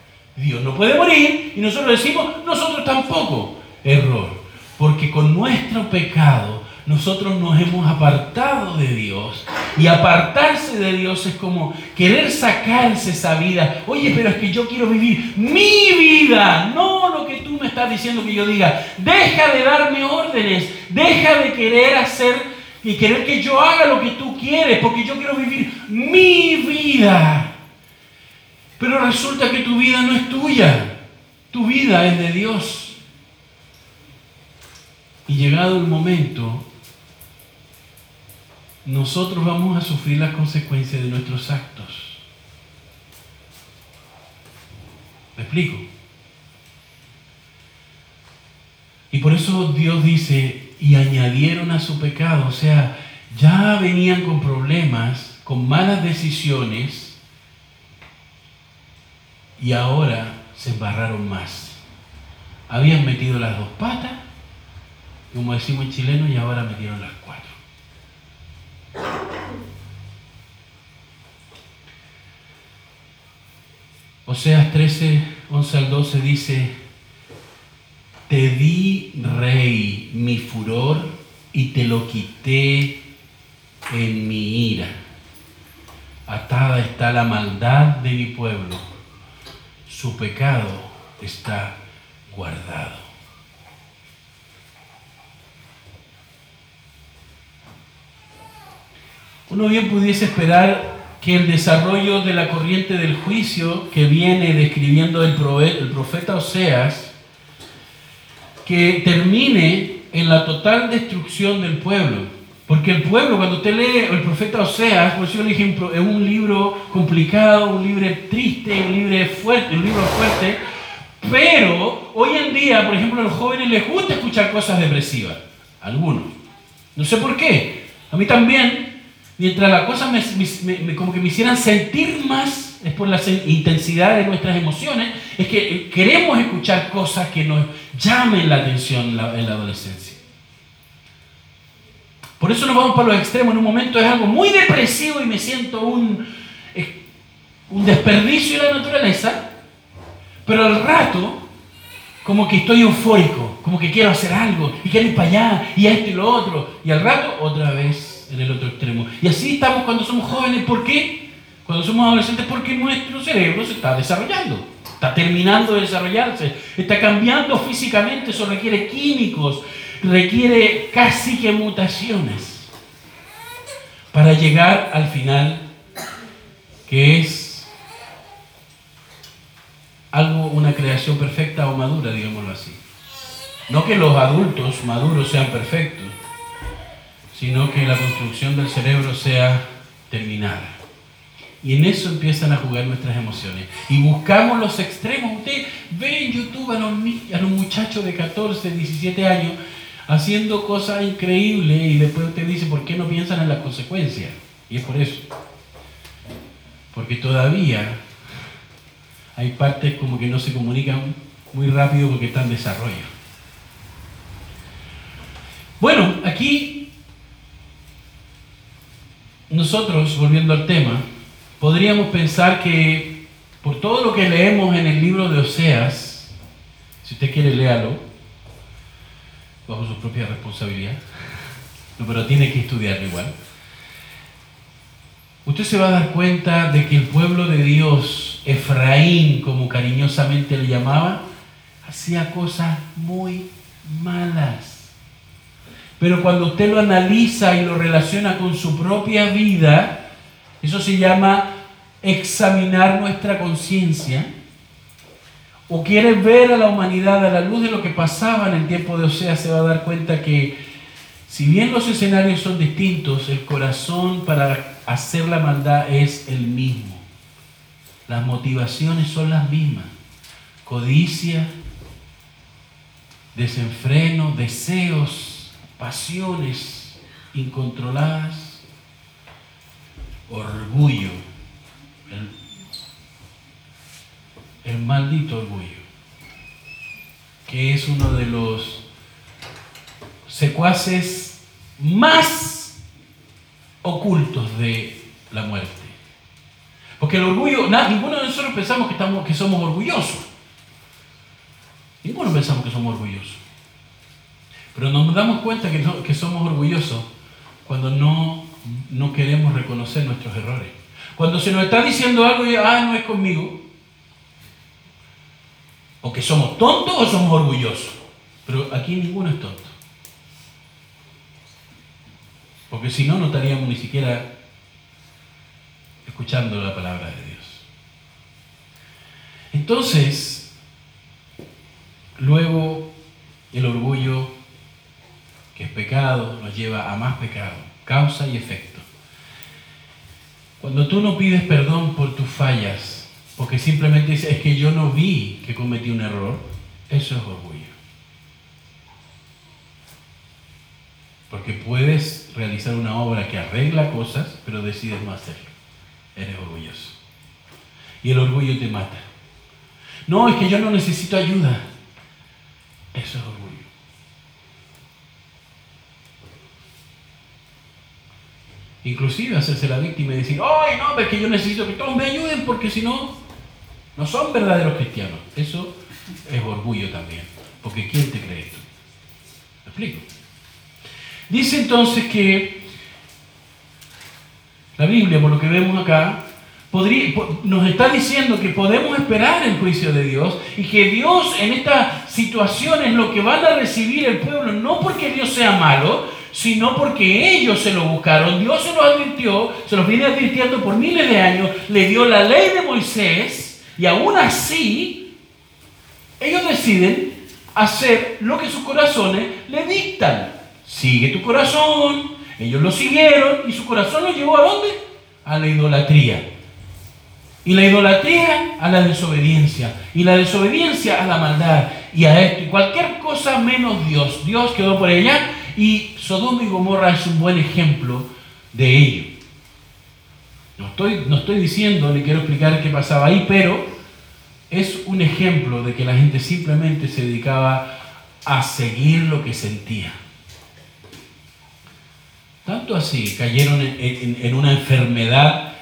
Dios no puede morir y nosotros decimos, nosotros tampoco. Error. Porque con nuestro pecado nosotros nos hemos apartado de Dios. Y apartarse de Dios es como querer sacarse esa vida. Oye, pero es que yo quiero vivir mi vida, no lo que tú me estás diciendo que yo diga. Deja de darme órdenes, deja de querer hacer y querer que yo haga lo que tú quieres, porque yo quiero vivir mi vida. Pero resulta que tu vida no es tuya, tu vida es de Dios. Y llegado el momento, nosotros vamos a sufrir las consecuencias de nuestros actos. ¿Me explico? Y por eso Dios dice, y añadieron a su pecado, o sea, ya venían con problemas, con malas decisiones, y ahora se embarraron más. Habían metido las dos patas, como decimos en chileno, y ahora metieron las cuatro. Oseas 13, 11 al 12 dice, te di, rey, mi furor y te lo quité en mi ira. Atada está la maldad de mi pueblo, su pecado está guardado. Uno bien pudiese esperar que el desarrollo de la corriente del juicio que viene describiendo el, profeta Oseas que termine en la total destrucción del pueblo. Porque el pueblo, cuando usted lee el profeta Oseas, por eso ejemplo, es un libro complicado, un libro triste, un libro fuerte, un libro fuerte, pero hoy en día, por ejemplo, a los jóvenes les gusta escuchar cosas depresivas. Algunos. No sé por qué. A mí también, mientras las cosas me, como que me hicieran sentir más, es por la intensidad de nuestras emociones, es que queremos escuchar cosas que nos llamen la atención en la adolescencia. Por eso nos vamos para los extremos. En un momento es algo muy depresivo y me siento un, un desperdicio de la naturaleza. Pero al rato, como que estoy eufórico, como que quiero hacer algo y quiero ir para allá y esto y lo otro. Y al rato, otra vez en el otro extremo. Y así estamos cuando somos jóvenes. ¿Por qué? Cuando somos adolescentes, porque nuestro cerebro se está desarrollando. Está terminando de desarrollarse. Está cambiando físicamente. Eso requiere químicos requiere casi que mutaciones para llegar al final que es algo, una creación perfecta o madura, digámoslo así. No que los adultos maduros sean perfectos, sino que la construcción del cerebro sea terminada. Y en eso empiezan a jugar nuestras emociones. Y buscamos los extremos. Usted ve en YouTube a los, a los muchachos de 14, 17 años haciendo cosas increíbles y después usted dice, ¿por qué no piensan en las consecuencias? Y es por eso. Porque todavía hay partes como que no se comunican muy rápido porque están en desarrollo. Bueno, aquí nosotros, volviendo al tema, podríamos pensar que por todo lo que leemos en el libro de Oseas, si usted quiere léalo, bajo su propia responsabilidad, pero tiene que estudiarlo igual. Usted se va a dar cuenta de que el pueblo de Dios, Efraín, como cariñosamente le llamaba, hacía cosas muy malas. Pero cuando usted lo analiza y lo relaciona con su propia vida, eso se llama examinar nuestra conciencia o quiere ver a la humanidad a la luz de lo que pasaba en el tiempo de Osea, se va a dar cuenta que si bien los escenarios son distintos, el corazón para hacer la maldad es el mismo. Las motivaciones son las mismas. Codicia, desenfreno, deseos, pasiones incontroladas, orgullo, el maldito orgullo, que es uno de los secuaces más ocultos de la muerte. Porque el orgullo, ninguno de nosotros pensamos que, estamos, que somos orgullosos. Ninguno pensamos que somos orgullosos. Pero nos damos cuenta que, que somos orgullosos cuando no, no queremos reconocer nuestros errores. Cuando se nos está diciendo algo y, ah, no es conmigo, o que somos tontos o somos orgullosos. Pero aquí ninguno es tonto. Porque si no, no estaríamos ni siquiera escuchando la palabra de Dios. Entonces, luego el orgullo, que es pecado, nos lleva a más pecado, causa y efecto. Cuando tú no pides perdón por tus fallas, porque simplemente dice, es que yo no vi que cometí un error, eso es orgullo. Porque puedes realizar una obra que arregla cosas, pero decides no hacerlo. Eres orgulloso. Y el orgullo te mata. No, es que yo no necesito ayuda. Eso es orgullo. Inclusive hacerse la víctima y decir, ay, no, es que yo necesito que todos me ayuden porque si no, no son verdaderos cristianos. Eso es orgullo también. Porque ¿quién te cree esto? ¿Me explico? Dice entonces que la Biblia, por lo que vemos acá, nos está diciendo que podemos esperar el juicio de Dios y que Dios en esta situación es lo que van a recibir el pueblo, no porque Dios sea malo, sino porque ellos se lo buscaron. Dios se los advirtió, se los viene advirtiendo por miles de años, le dio la ley de Moisés y aún así, ellos deciden hacer lo que sus corazones le dictan. Sigue tu corazón. Ellos lo siguieron y su corazón lo llevó a dónde? A la idolatría. Y la idolatría a la desobediencia. Y la desobediencia a la maldad. Y a esto. Y cualquier cosa menos Dios. Dios quedó por ella. Y Sodoma y Gomorra es un buen ejemplo de ello. No estoy, no estoy diciendo ni quiero explicar qué pasaba ahí, pero es un ejemplo de que la gente simplemente se dedicaba a seguir lo que sentía. Tanto así cayeron en, una enfermedad,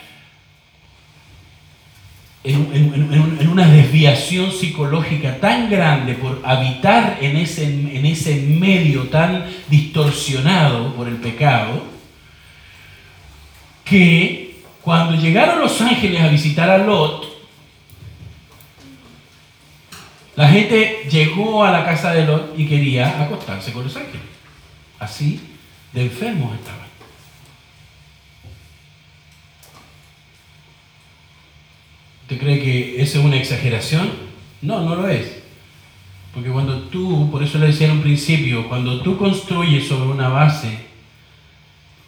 en, una desviación psicológica tan grande por habitar en ese, en ese medio tan distorsionado por el pecado, que cuando llegaron los ángeles a visitar a Lot, La gente llegó a la casa de Lot y quería acostarse con los ángeles. Así de enfermos estaban. ¿Usted cree que eso es una exageración? No, no lo es. Porque cuando tú, por eso le decía en un principio, cuando tú construyes sobre una base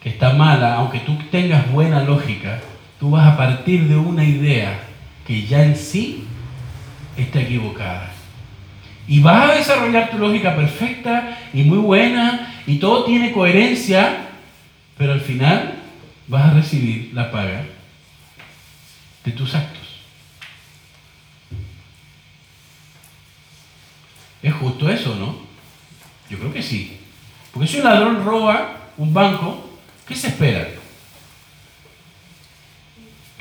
que está mala, aunque tú tengas buena lógica, tú vas a partir de una idea que ya en sí está equivocada. Y vas a desarrollar tu lógica perfecta y muy buena y todo tiene coherencia, pero al final vas a recibir la paga de tus actos. ¿Es justo eso, no? Yo creo que sí. Porque si un ladrón roba un banco, ¿qué se espera?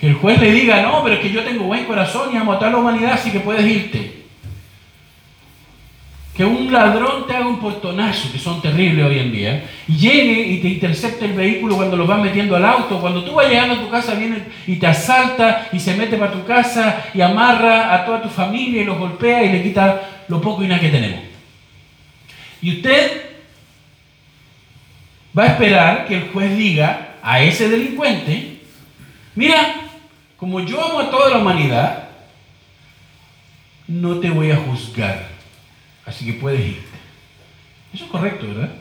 Que el juez le diga, no, pero es que yo tengo buen corazón y amo a toda la humanidad, así que puedes irte que un ladrón te haga un portonazo, que son terribles hoy en día, y llegue y te intercepte el vehículo cuando lo vas metiendo al auto, cuando tú vas llegando a tu casa viene y te asalta y se mete para tu casa y amarra a toda tu familia y los golpea y le quita lo poco y nada que tenemos. Y usted va a esperar que el juez diga a ese delincuente, mira, como yo amo a toda la humanidad, no te voy a juzgar Así que puedes irte. Eso es correcto, ¿verdad?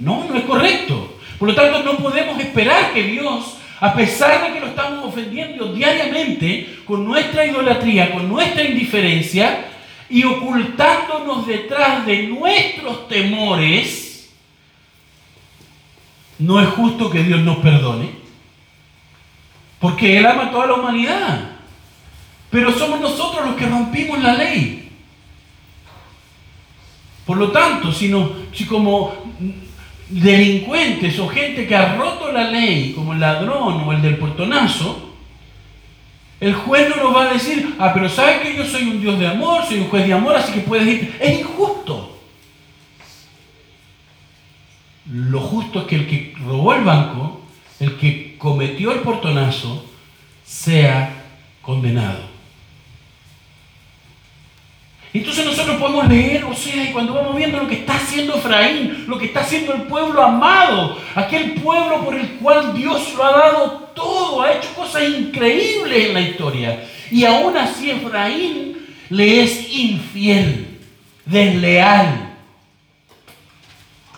No, no es correcto. Por lo tanto, no podemos esperar que Dios, a pesar de que lo estamos ofendiendo diariamente con nuestra idolatría, con nuestra indiferencia y ocultándonos detrás de nuestros temores, no es justo que Dios nos perdone. Porque Él ama a toda la humanidad. Pero somos nosotros los que rompimos la ley. Por lo tanto, si, si como delincuentes o gente que ha roto la ley, como el ladrón o el del portonazo, el juez no nos va a decir, ah, pero sabes que yo soy un Dios de amor, soy un juez de amor, así que puedes ir. Es injusto. Lo justo es que el que robó el banco, el que cometió el portonazo, sea condenado. Entonces nosotros podemos leer, o sea, y cuando vamos viendo lo que está haciendo Efraín, lo que está haciendo el pueblo amado, aquel pueblo por el cual Dios lo ha dado todo, ha hecho cosas increíbles en la historia. Y aún así Efraín le es infiel, desleal,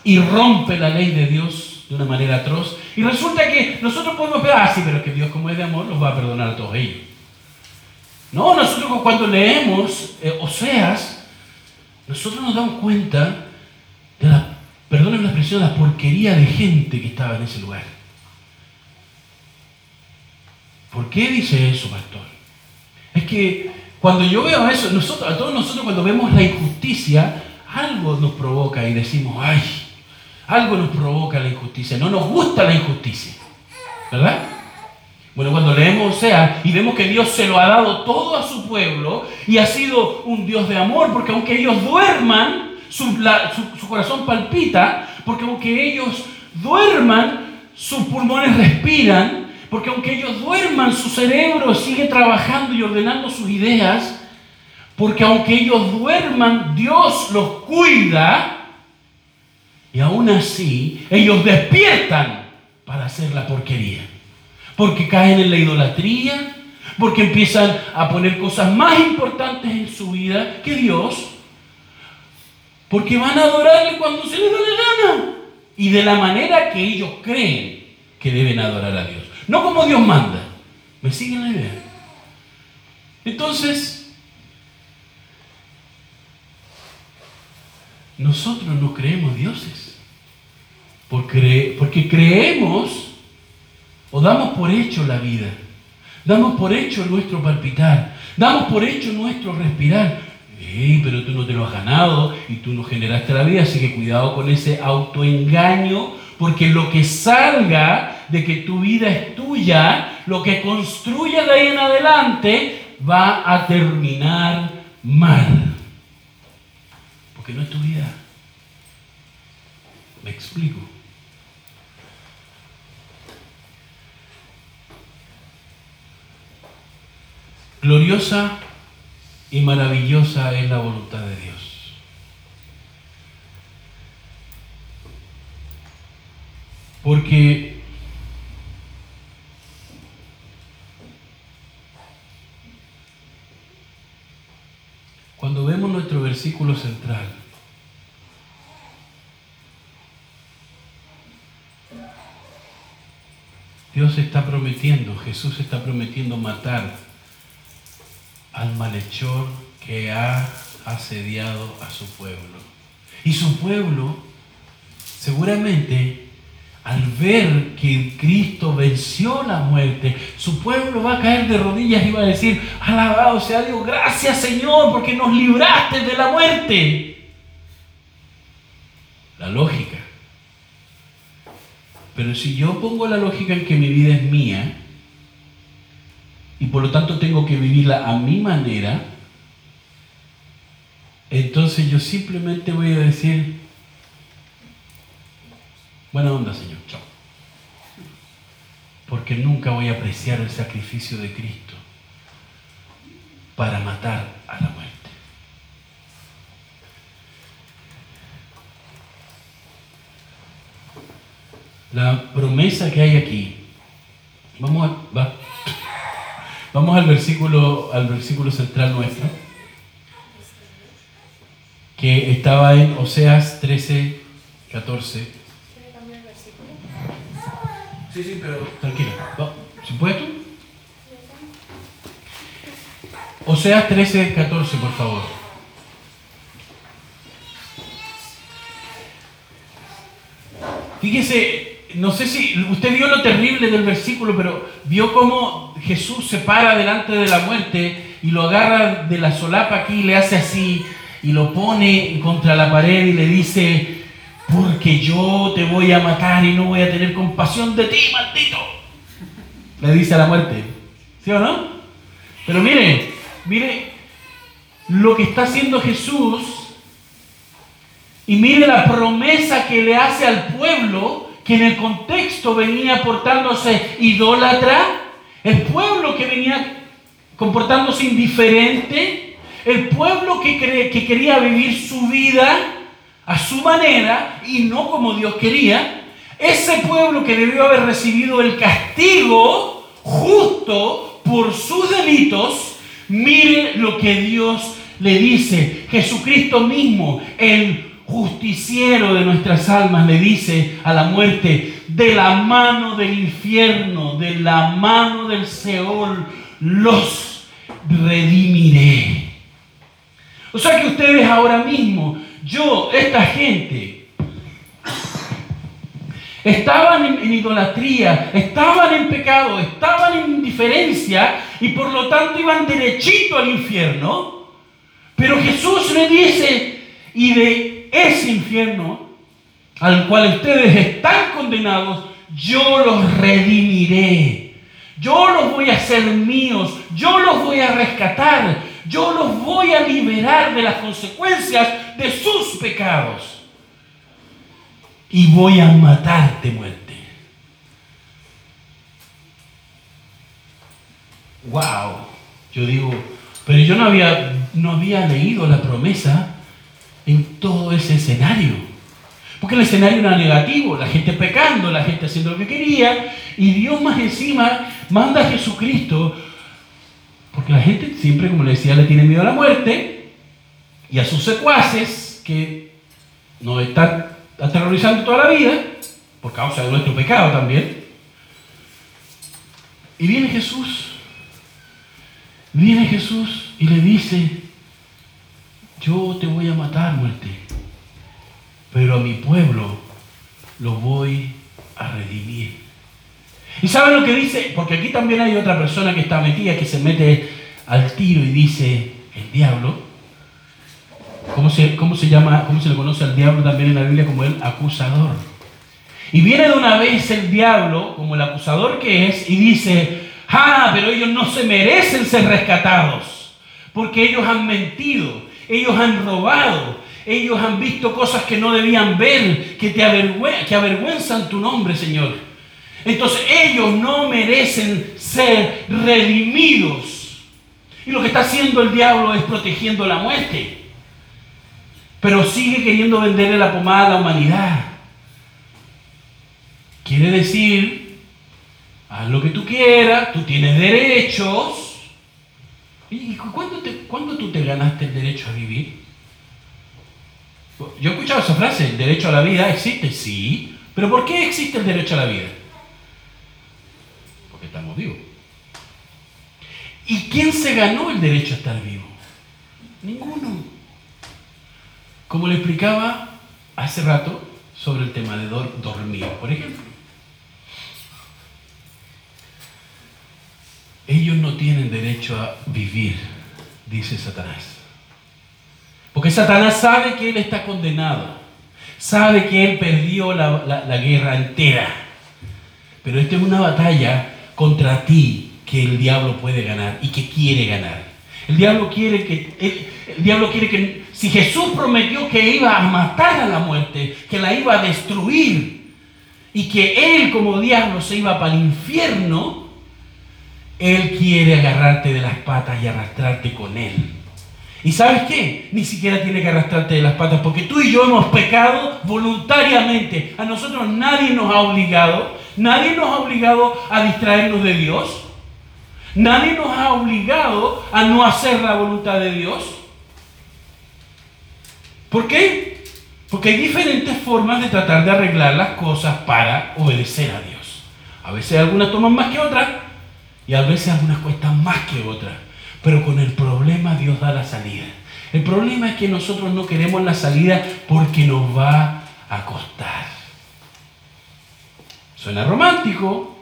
y rompe la ley de Dios de una manera atroz. Y resulta que nosotros podemos ver, ah, sí, pero que Dios como es de amor los va a perdonar a todos ellos. No, nosotros cuando leemos eh, Oseas, nosotros nos damos cuenta de la, perdónenme la expresión, la porquería de gente que estaba en ese lugar. ¿Por qué dice eso, pastor? Es que cuando yo veo eso, nosotros, a todos nosotros cuando vemos la injusticia, algo nos provoca y decimos, ay, algo nos provoca la injusticia, no nos gusta la injusticia, ¿verdad? Bueno, cuando leemos sea y vemos que Dios se lo ha dado todo a su pueblo y ha sido un Dios de amor, porque aunque ellos duerman, su, corazón palpita, porque aunque ellos duerman, sus pulmones respiran, porque aunque ellos duerman, su cerebro sigue trabajando y ordenando sus ideas, porque aunque ellos duerman, Dios los cuida, y aún así ellos despiertan para hacer la porquería porque caen en la idolatría, porque empiezan a poner cosas más importantes en su vida que Dios, Porque van a adorarle cuando se les da la gana. Y de la manera que ellos creen que deben adorar a Dios. No como Dios manda. ¿Me siguen la idea? Entonces, nosotros no creemos dioses. Porque, porque creemos o damos por hecho la vida. Damos por hecho nuestro palpitar. Damos por hecho nuestro respirar. pero tú no te lo has ganado y tú no generaste la vida, así que cuidado con ese autoengaño, porque lo que salga de que tu vida es tuya, lo que construya de ahí en adelante, va a terminar mal. Porque no es tu vida. Me explico. Gloriosa y maravillosa es la voluntad de Dios. Porque cuando vemos nuestro versículo central, Dios está prometiendo, Jesús está prometiendo matar al malhechor que ha asediado a su pueblo. Y su pueblo, seguramente, al ver que Cristo venció la muerte, su pueblo va a caer de rodillas y va a decir, alabado sea Dios, gracias Señor, porque nos libraste de la muerte. La lógica. Pero si yo pongo la lógica en que mi vida es mía, y por lo tanto tengo que vivirla a mi manera, entonces yo simplemente voy a decir, buena onda Señor, chao. Porque nunca voy a apreciar el sacrificio de Cristo para matar a la muerte. La promesa que hay aquí, vamos a, Vamos al versículo, al versículo central nuestro, que estaba en Oseas 13, 14. Sí, sí, pero tranquilo. ¿Si puedes tú? Oseas 13, 14, por favor. Fíjese, no sé si usted vio lo terrible del versículo, pero vio cómo Jesús se para delante de la muerte y lo agarra de la solapa aquí le hace así y lo pone contra la pared y le dice, porque yo te voy a matar y no voy a tener compasión de ti, maldito. Le dice a la muerte. ¿Sí o no? Pero mire, mire lo que está haciendo Jesús y mire la promesa que le hace al pueblo que en el contexto venía portándose idólatra, el pueblo que venía comportándose indiferente, el pueblo que, que quería vivir su vida a su manera y no como Dios quería, ese pueblo que debió haber recibido el castigo justo por sus delitos, mire lo que Dios le dice. Jesucristo mismo, el justiciero de nuestras almas, le dice a la muerte, de la mano del infierno, de la mano del Seol, los redimiré. O sea que ustedes ahora mismo, yo, esta gente, estaban en, en, idolatría, estaban en pecado, estaban en indiferencia y por lo tanto iban derechito al infierno. Pero Jesús le dice, y de ese infierno al cual ustedes están condenados, yo los redimiré. Yo los voy a hacer míos. Yo los voy a rescatar. Yo los voy a liberar de las consecuencias de sus pecados. Y voy a matarte muerte. Wow. Yo digo, pero yo no había, no había leído la promesa en todo ese escenario. Porque el escenario era negativo, la gente pecando, la gente haciendo lo que quería, y Dios más encima manda a Jesucristo, porque la gente siempre, como le decía, le tiene miedo a la muerte, y a sus secuaces, que nos está aterrorizando toda la vida, por causa de nuestro pecado también. Y viene Jesús, viene Jesús y le dice, yo te voy a matar, muerte, pero a mi pueblo lo voy a redimir. ¿Y saben lo que dice? Porque aquí también hay otra persona que está metida, que se mete al tiro y dice, el diablo, ¿cómo se, cómo se llama, cómo se le conoce al diablo también en la Biblia como el acusador? Y viene de una vez el diablo, como el acusador que es, y dice, ah, pero ellos no se merecen ser rescatados, porque ellos han mentido, ellos han robado, ellos han visto cosas que no debían ver, que, te que avergüenzan tu nombre, Señor. Entonces ellos no merecen ser redimidos. Y lo que está haciendo el diablo es protegiendo la muerte. Pero sigue queriendo venderle la pomada a la humanidad. Quiere decir, haz lo que tú quieras, tú tienes derechos. ¿Y cuándo, ¿cuándo tú te ganaste el derecho a vivir? Yo he escuchado esa frase, el derecho a la vida existe, sí, pero ¿por qué existe el derecho a la vida? Porque estamos vivos. ¿Y quién se ganó el derecho a estar vivo? Ninguno. Como le explicaba hace rato sobre el tema de dormir, por ejemplo. Ellos no tienen derecho a vivir, dice Satanás. Porque Satanás sabe que él está condenado. Sabe que él perdió la, guerra entera. Pero esta es una batalla contra ti que el diablo puede ganar y que quiere ganar. El diablo quiere que, el, diablo quiere que, si Jesús prometió que iba a matar a la muerte, que la iba a destruir, y que él como diablo se iba para el infierno, él quiere agarrarte de las patas y arrastrarte con él. ¿Y sabes qué? Ni siquiera tiene que arrastrarte de las patas, porque tú y yo hemos pecado voluntariamente. A nosotros nadie nos ha obligado, nadie nos ha obligado a distraernos de Dios. Nadie nos ha obligado a no hacer la voluntad de Dios. ¿Por qué? Porque hay diferentes formas de tratar de arreglar las cosas para obedecer a Dios. A veces algunas toman más que otras y a veces algunas cuestan más que otras. Pero con el problema Dios da la salida. El problema es que nosotros no queremos la salida porque nos va a costar. Suena romántico.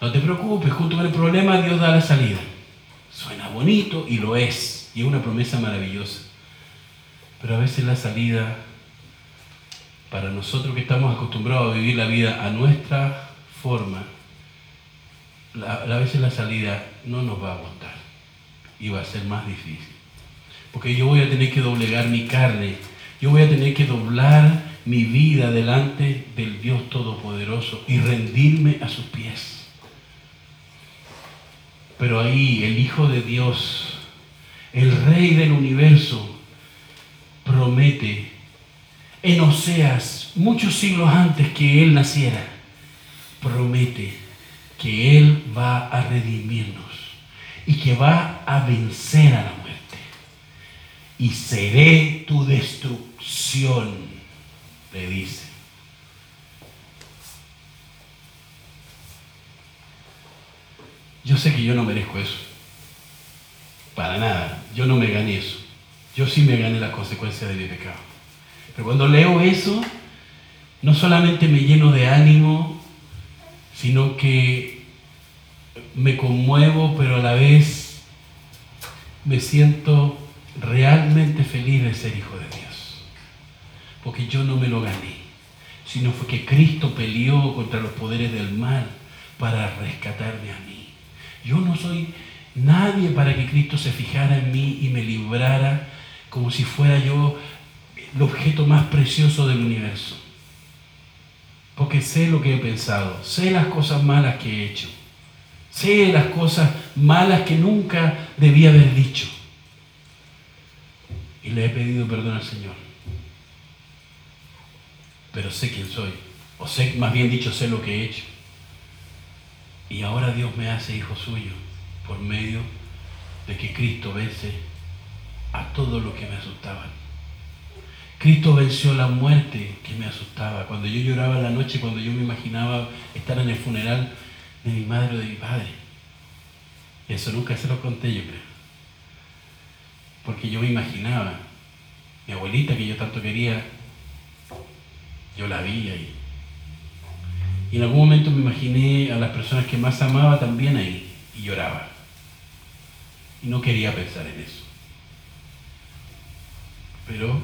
No te preocupes, junto con el problema Dios da la salida. Suena bonito y lo es. Y es una promesa maravillosa. Pero a veces la salida, para nosotros que estamos acostumbrados a vivir la vida a nuestra forma, a veces la salida no nos va a gustar y va a ser más difícil. Porque yo voy a tener que doblegar mi carne, yo voy a tener que doblar mi vida delante del Dios Todopoderoso y rendirme a sus pies. Pero ahí el Hijo de Dios, el Rey del universo, promete en Oseas, muchos siglos antes que Él naciera, promete que Él va a redimirnos y que va a vencer a la muerte. Y seré tu destrucción, le dice. Yo sé que yo no merezco eso. Para nada. Yo no me gané eso. Yo sí me gané las consecuencias de mi pecado. Pero cuando leo eso, no solamente me lleno de ánimo, sino que me conmuevo, pero a la vez me siento realmente feliz de ser hijo de Dios. Porque yo no me lo gané, sino fue que Cristo peleó contra los poderes del mal para rescatarme a mí. Yo no soy nadie para que Cristo se fijara en mí y me librara como si fuera yo el objeto más precioso del universo. Porque sé lo que he pensado, sé las cosas malas que he hecho Sé las cosas malas que nunca debía haber dicho. Y le he pedido perdón al Señor. Pero sé quién soy. O sé, más bien dicho, sé lo que he hecho. Y ahora Dios me hace hijo suyo por medio de que Cristo vence a todo lo que me asustaban. Cristo venció la muerte que me asustaba. Cuando yo lloraba la noche, cuando yo me imaginaba estar en el funeral de mi madre o de mi padre. Eso nunca se lo conté yo creo. Porque yo me imaginaba, mi abuelita que yo tanto quería, yo la vi ahí. Y en algún momento me imaginé a las personas que más amaba también ahí y lloraba. Y no quería pensar en eso. Pero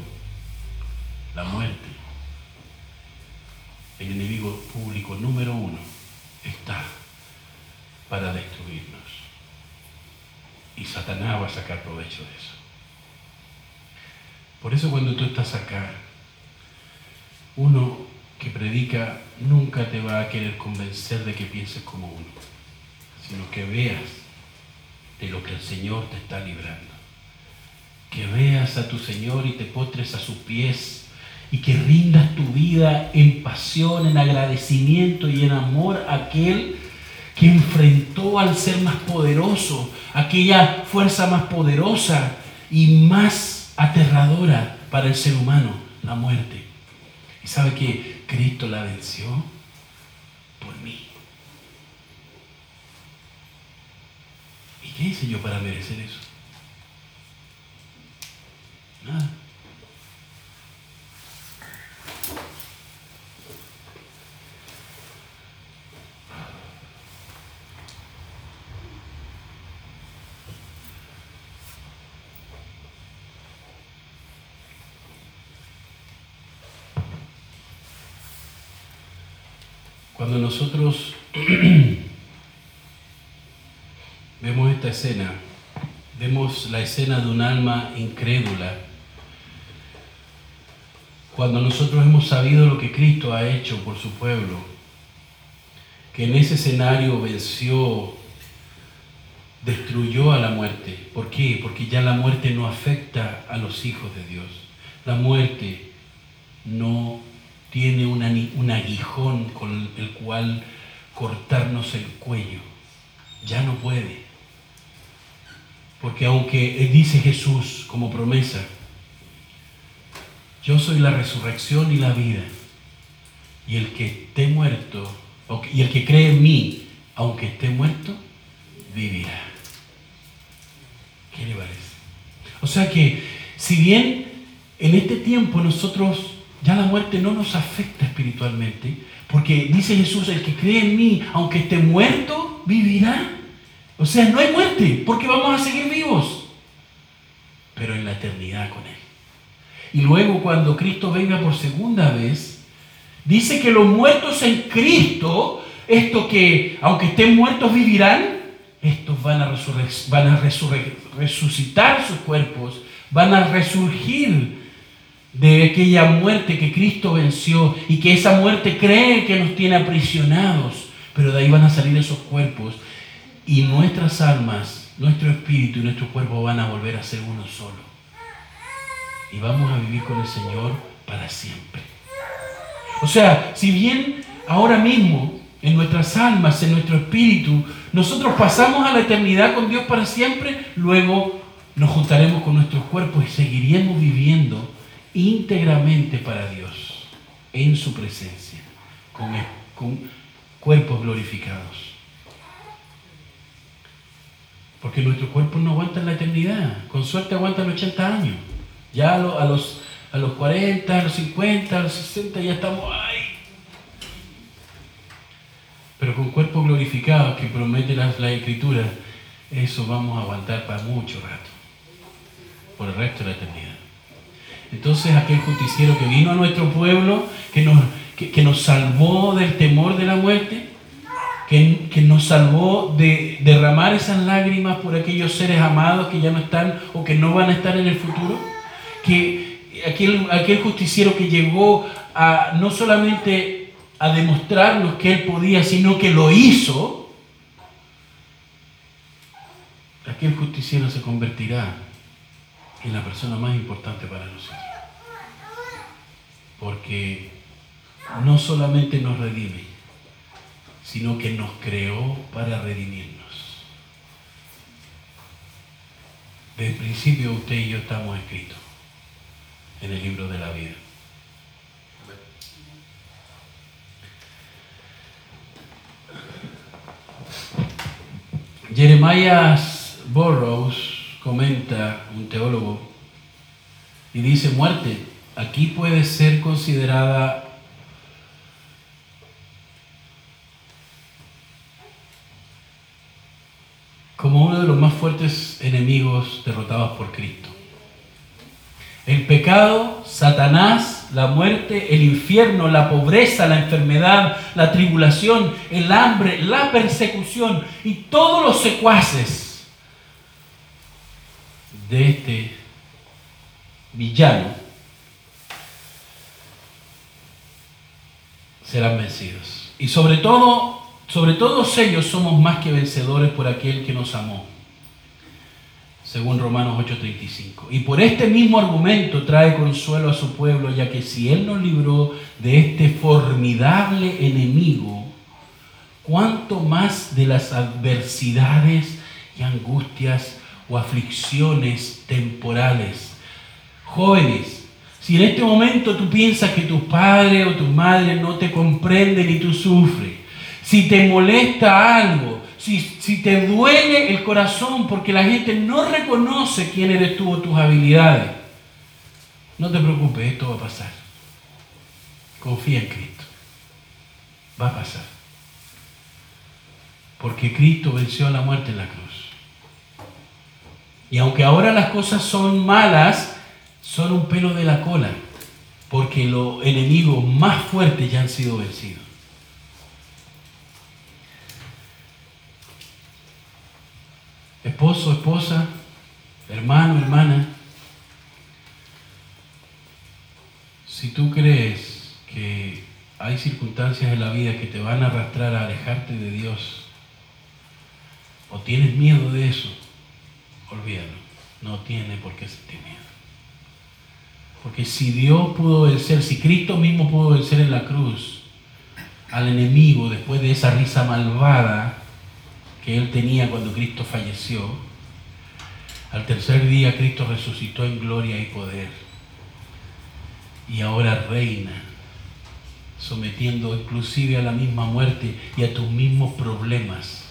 la muerte, el enemigo público número uno, está para destruirnos. Y Satanás va a sacar provecho de eso. Por eso cuando tú estás acá, uno que predica nunca te va a querer convencer de que pienses como uno, sino que veas de lo que el Señor te está librando. Que veas a tu Señor y te potres a sus pies y que rindas tu vida en pasión, en agradecimiento y en amor a aquel que enfrentó al ser más poderoso, aquella fuerza más poderosa y más aterradora para el ser humano, la muerte. Y sabe que Cristo la venció por mí. ¿Y qué hice yo para merecer eso? Nada. Cuando nosotros vemos esta escena, vemos la escena de un alma incrédula, cuando nosotros hemos sabido lo que Cristo ha hecho por su pueblo, que en ese escenario venció, destruyó a la muerte. ¿Por qué? Porque ya la muerte no afecta a los hijos de Dios. La muerte no tiene un aguijón con el cual cortarnos el cuello. Ya no puede. Porque aunque dice Jesús como promesa, yo soy la resurrección y la vida, y el que esté muerto, y el que cree en mí, aunque esté muerto, vivirá. ¿Qué le parece? O sea que, si bien en este tiempo nosotros ya la muerte no nos afecta espiritualmente, porque dice Jesús, el que cree en mí, aunque esté muerto, vivirá. O sea, no hay muerte, porque vamos a seguir vivos, pero en la eternidad con Él. Y luego cuando Cristo venga por segunda vez, dice que los muertos en Cristo, esto que aunque estén muertos vivirán, estos van a, van a resucitar sus cuerpos, van a resurgir de aquella muerte que Cristo venció y que esa muerte cree que nos tiene aprisionados, pero de ahí van a salir esos cuerpos y nuestras almas, nuestro espíritu y nuestro cuerpo van a volver a ser uno solo. Y vamos a vivir con el Señor para siempre. O sea, si bien ahora mismo en nuestras almas, en nuestro espíritu, nosotros pasamos a la eternidad con Dios para siempre, luego nos juntaremos con nuestros cuerpos y seguiremos viviendo íntegramente para Dios, en su presencia, con, cuerpos glorificados. Porque nuestros cuerpos no aguantan la eternidad, con suerte aguantan 80 años. Ya a, los, a los 40, a los 50, a los 60 ya estamos ahí. Pero con cuerpos glorificados que promete la, la escritura, eso vamos a aguantar para mucho rato, por el resto de la eternidad. Entonces aquel justiciero que vino a nuestro pueblo, que nos, que, nos salvó del temor de la muerte, que, que, nos salvó de derramar esas lágrimas por aquellos seres amados que ya no están o que no van a estar en el futuro, que aquel, aquel justiciero que llegó a no solamente a demostrarnos que él podía, sino que lo hizo, aquel justiciero se convertirá en la persona más importante para nosotros. Porque no solamente nos redime, sino que nos creó para redimirnos. Desde el principio usted y yo estamos escritos. en el libro de la vida. Jeremiah Burroughs comenta, un teólogo, y dice, muerte, aquí puede ser considerada como uno de los más fuertes enemigos derrotados por Cristo. El pecado, Satanás, la muerte, el infierno, la pobreza, la enfermedad, la tribulación, el hambre, la persecución y todos los secuaces de este villano serán vencidos. Y sobre todo sobre todos ellos somos más que vencedores por aquel que nos amó, según Romanos 8:35. Y por este mismo argumento trae consuelo a su pueblo, ya que si Él nos libró de este formidable enemigo, cuánto más de las adversidades y angustias o aflicciones temporales. Jóvenes, si en este momento tú piensas que tu padre o tu madre no te comprenden y tú sufres, si te molesta algo, si, te duele el corazón porque la gente no reconoce quién eres tú o tus habilidades, no te preocupes, esto va a pasar. Confía en Cristo. Va a pasar. Porque Cristo venció a la muerte en la cruz. Y aunque ahora las cosas son malas, son un pelo de la cola. Porque los enemigos más fuertes ya han sido vencidos. esposo, esposa, hermano, hermana, si tú crees que hay circunstancias en la vida que te van a arrastrar a alejarte de Dios, o tienes miedo de eso, olvídalo, no tiene por qué sentir miedo. Porque si Dios pudo vencer, si Cristo mismo pudo vencer en la cruz al enemigo después de esa risa malvada, que él tenía cuando Cristo falleció, al tercer día Cristo resucitó en gloria y poder. Y ahora reina, sometiendo inclusive a la misma muerte y a tus mismos problemas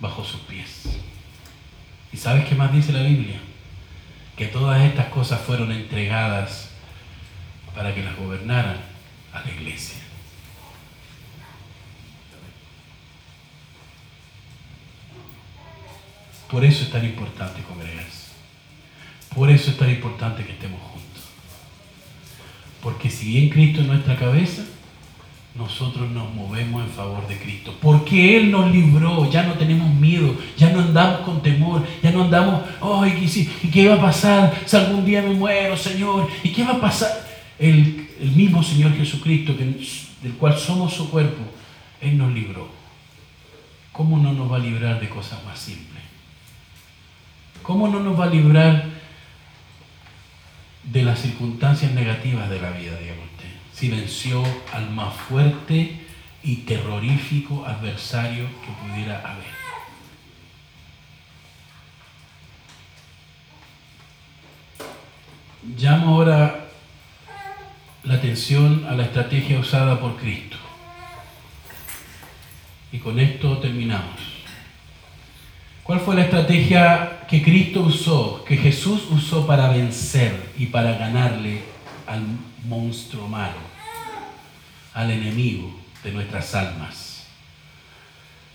bajo sus pies. ¿Y sabes qué más dice la Biblia? Que todas estas cosas fueron entregadas para que las gobernaran a la iglesia. Por eso es tan importante congregarse. Por eso es tan importante que estemos juntos. Porque si bien Cristo es nuestra cabeza, nosotros nos movemos en favor de Cristo. Porque Él nos libró, ya no tenemos miedo, ya no andamos con temor, ya no andamos, ay, ¿y qué va a pasar si algún día me muero, Señor? ¿Y qué va a pasar? El, mismo Señor Jesucristo, del cual somos su cuerpo, Él nos libró. ¿Cómo no nos va a librar de cosas más simples? ¿Cómo no nos va a librar de las circunstancias negativas de la vida, usted? Si venció al más fuerte y terrorífico adversario que pudiera haber. Llamo ahora la atención a la estrategia usada por Cristo. Y con esto terminamos. ¿Cuál fue la estrategia que Cristo usó, que Jesús usó para vencer y para ganarle al monstruo malo, al enemigo de nuestras almas?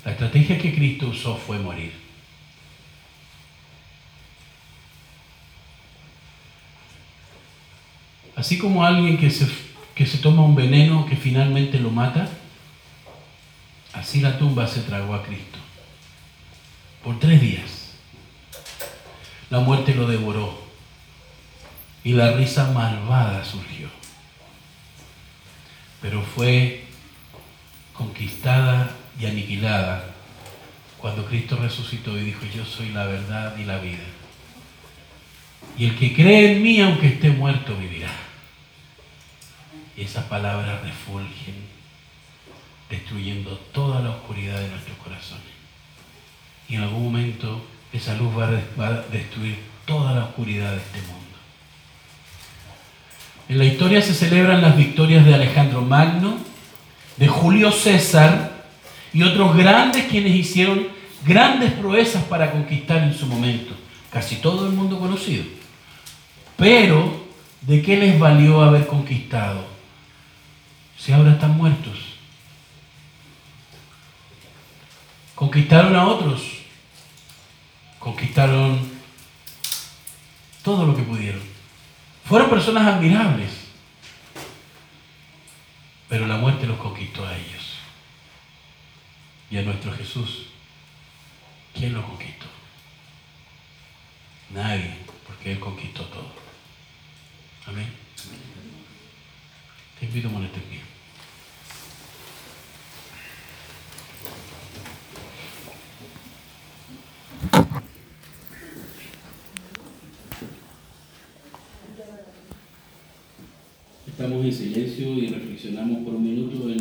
La estrategia que Cristo usó fue morir. Así como alguien que se, que se toma un veneno que finalmente lo mata, así la tumba se tragó a Cristo por tres días. La muerte lo devoró y la risa malvada surgió. Pero fue conquistada y aniquilada cuando Cristo resucitó y dijo, yo soy la verdad y la vida. Y el que cree en mí, aunque esté muerto, vivirá. Y esas palabras refulgen, destruyendo toda la oscuridad de nuestros corazones y en algún momento esa luz va a, destruir toda la oscuridad de este mundo. En la historia se celebran las victorias de Alejandro Magno, de Julio César y otros grandes quienes hicieron grandes proezas para conquistar en su momento. Casi todo el mundo conocido. Pero, ¿de qué les valió haber conquistado? Si ahora están muertos. Conquistaron a otros. Conquistaron todo lo que pudieron. Fueron personas admirables. Pero la muerte los conquistó a ellos. Y a nuestro Jesús, ¿quién lo conquistó? Nadie, porque Él conquistó todo. Amén. Te invito a ponerte. Estamos en silencio y reflexionamos por un minuto en